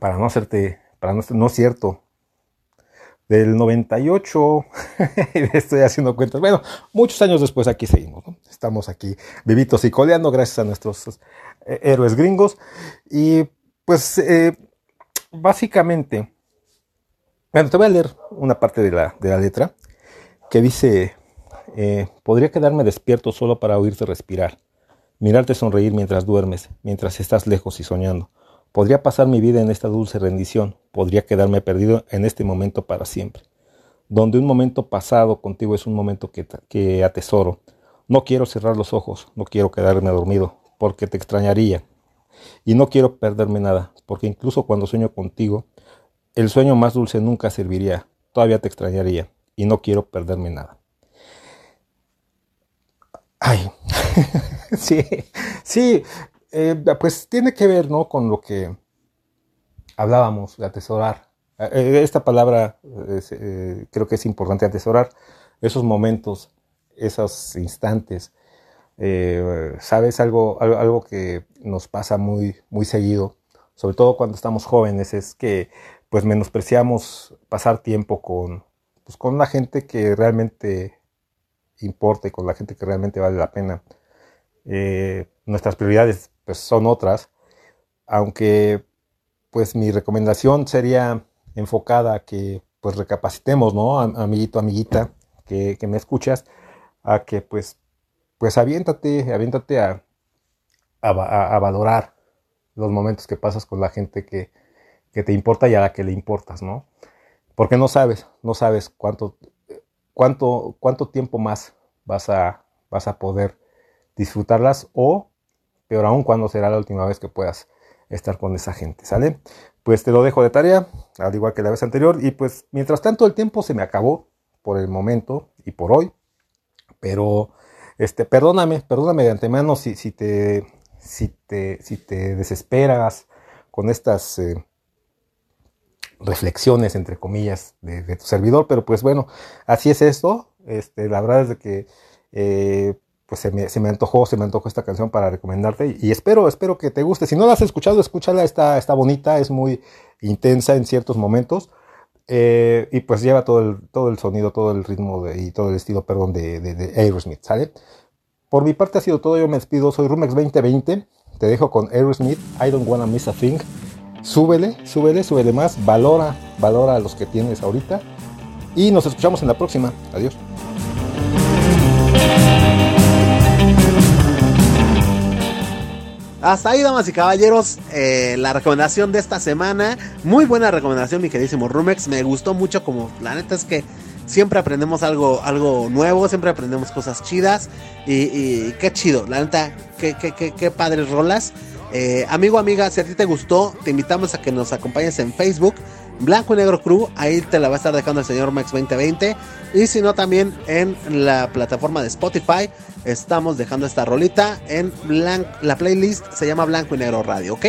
para no hacerte, para no, no es cierto, del 98, estoy haciendo cuentas, bueno, muchos años después aquí seguimos, ¿no? Estamos aquí vivitos y coleando gracias a nuestros eh, héroes gringos y pues eh, básicamente Bueno, te voy a leer una parte de la, de la letra que dice, eh, podría quedarme despierto solo para oírte respirar, mirarte sonreír mientras duermes, mientras estás lejos y soñando. Podría pasar mi vida en esta dulce rendición, podría quedarme perdido en este momento para siempre. Donde un momento pasado contigo es un momento que, que atesoro. No quiero cerrar los ojos, no quiero quedarme dormido, porque te extrañaría. Y no quiero perderme nada, porque incluso cuando sueño contigo, el sueño más dulce nunca serviría, todavía te extrañaría, y no quiero perderme nada. Ay, sí, sí, eh, pues tiene que ver, ¿no? Con lo que hablábamos de atesorar. Eh, esta palabra eh, creo que es importante atesorar esos momentos, esos instantes. Sabes algo, algo, algo, que nos pasa muy, muy seguido, sobre todo cuando estamos jóvenes, es que pues menospreciamos pasar tiempo con, pues, con la gente que realmente importa y con la gente que realmente vale la pena. Eh, nuestras prioridades pues son otras, aunque pues mi recomendación sería enfocada a que pues recapacitemos, ¿no? Amiguito, amiguita, que, me escuchas, a que pues, pues aviéntate, aviéntate a, a valorar los momentos que pasas con la gente que, que te importa y a la que le importas, ¿no? Porque no sabes, no sabes cuánto, cuánto, cuánto tiempo más vas a, vas a poder disfrutarlas o, peor aún, cuándo será la última vez que puedas estar con esa gente, ¿sale? Pues te lo dejo de tarea, al igual que la vez anterior, y pues mientras tanto el tiempo se me acabó por el momento y por hoy, pero este, perdóname, perdóname de antemano si, si, te, si, te, si te desesperas con estas... Eh, reflexiones, entre comillas, de, tu servidor, pero pues bueno, así es esto. Este, la verdad es de que eh, pues se me, se me, antojó, se me antojó esta canción para recomendarte y, espero, espero que te guste. Si no la has escuchado, escúchala, está, está bonita, es muy intensa en ciertos momentos. Eh, y pues lleva todo el, todo el sonido, todo el ritmo y todo el estilo, perdón, de, de, Aerosmith, ¿sale? Por mi parte ha sido todo, yo me despido, soy Rumex 2020, te dejo con Aerosmith, I Don't Wanna Miss a Thing súbele, súbele, súbele más, valora, valora a los que tienes ahorita. Y nos escuchamos en la próxima. Adiós. Hasta ahí, damas y caballeros, eh, la recomendación de esta semana. Muy buena recomendación, mi queridísimo Rumex. Me gustó mucho, como la neta es que siempre aprendemos algo, algo nuevo, siempre aprendemos cosas chidas. Y, qué chido, la neta, qué, qué, qué, qué padres rolas. Eh, amigo, amiga, si a ti te gustó, te invitamos a que nos acompañes en Facebook, Blanco y Negro Crew, ahí te la va a estar dejando el señor Max 2020. Y si no, también en la plataforma de Spotify, estamos dejando esta rolita en la playlist, se llama Blanco y Negro Radio, ¿ok?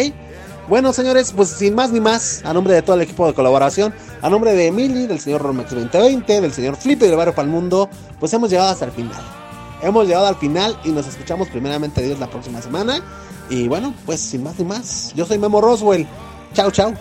Bueno, señores, pues sin más ni más, a nombre de todo el equipo de colaboración, a nombre de Emily, del señor Romex 2020, del señor Flip y del Barrio para el Mundo, pues hemos llegado hasta el final. Hemos llegado al final y nos escuchamos primeramente Dios la próxima semana. Y bueno, pues sin más ni más, yo soy Memo Roswell. Chao, chao.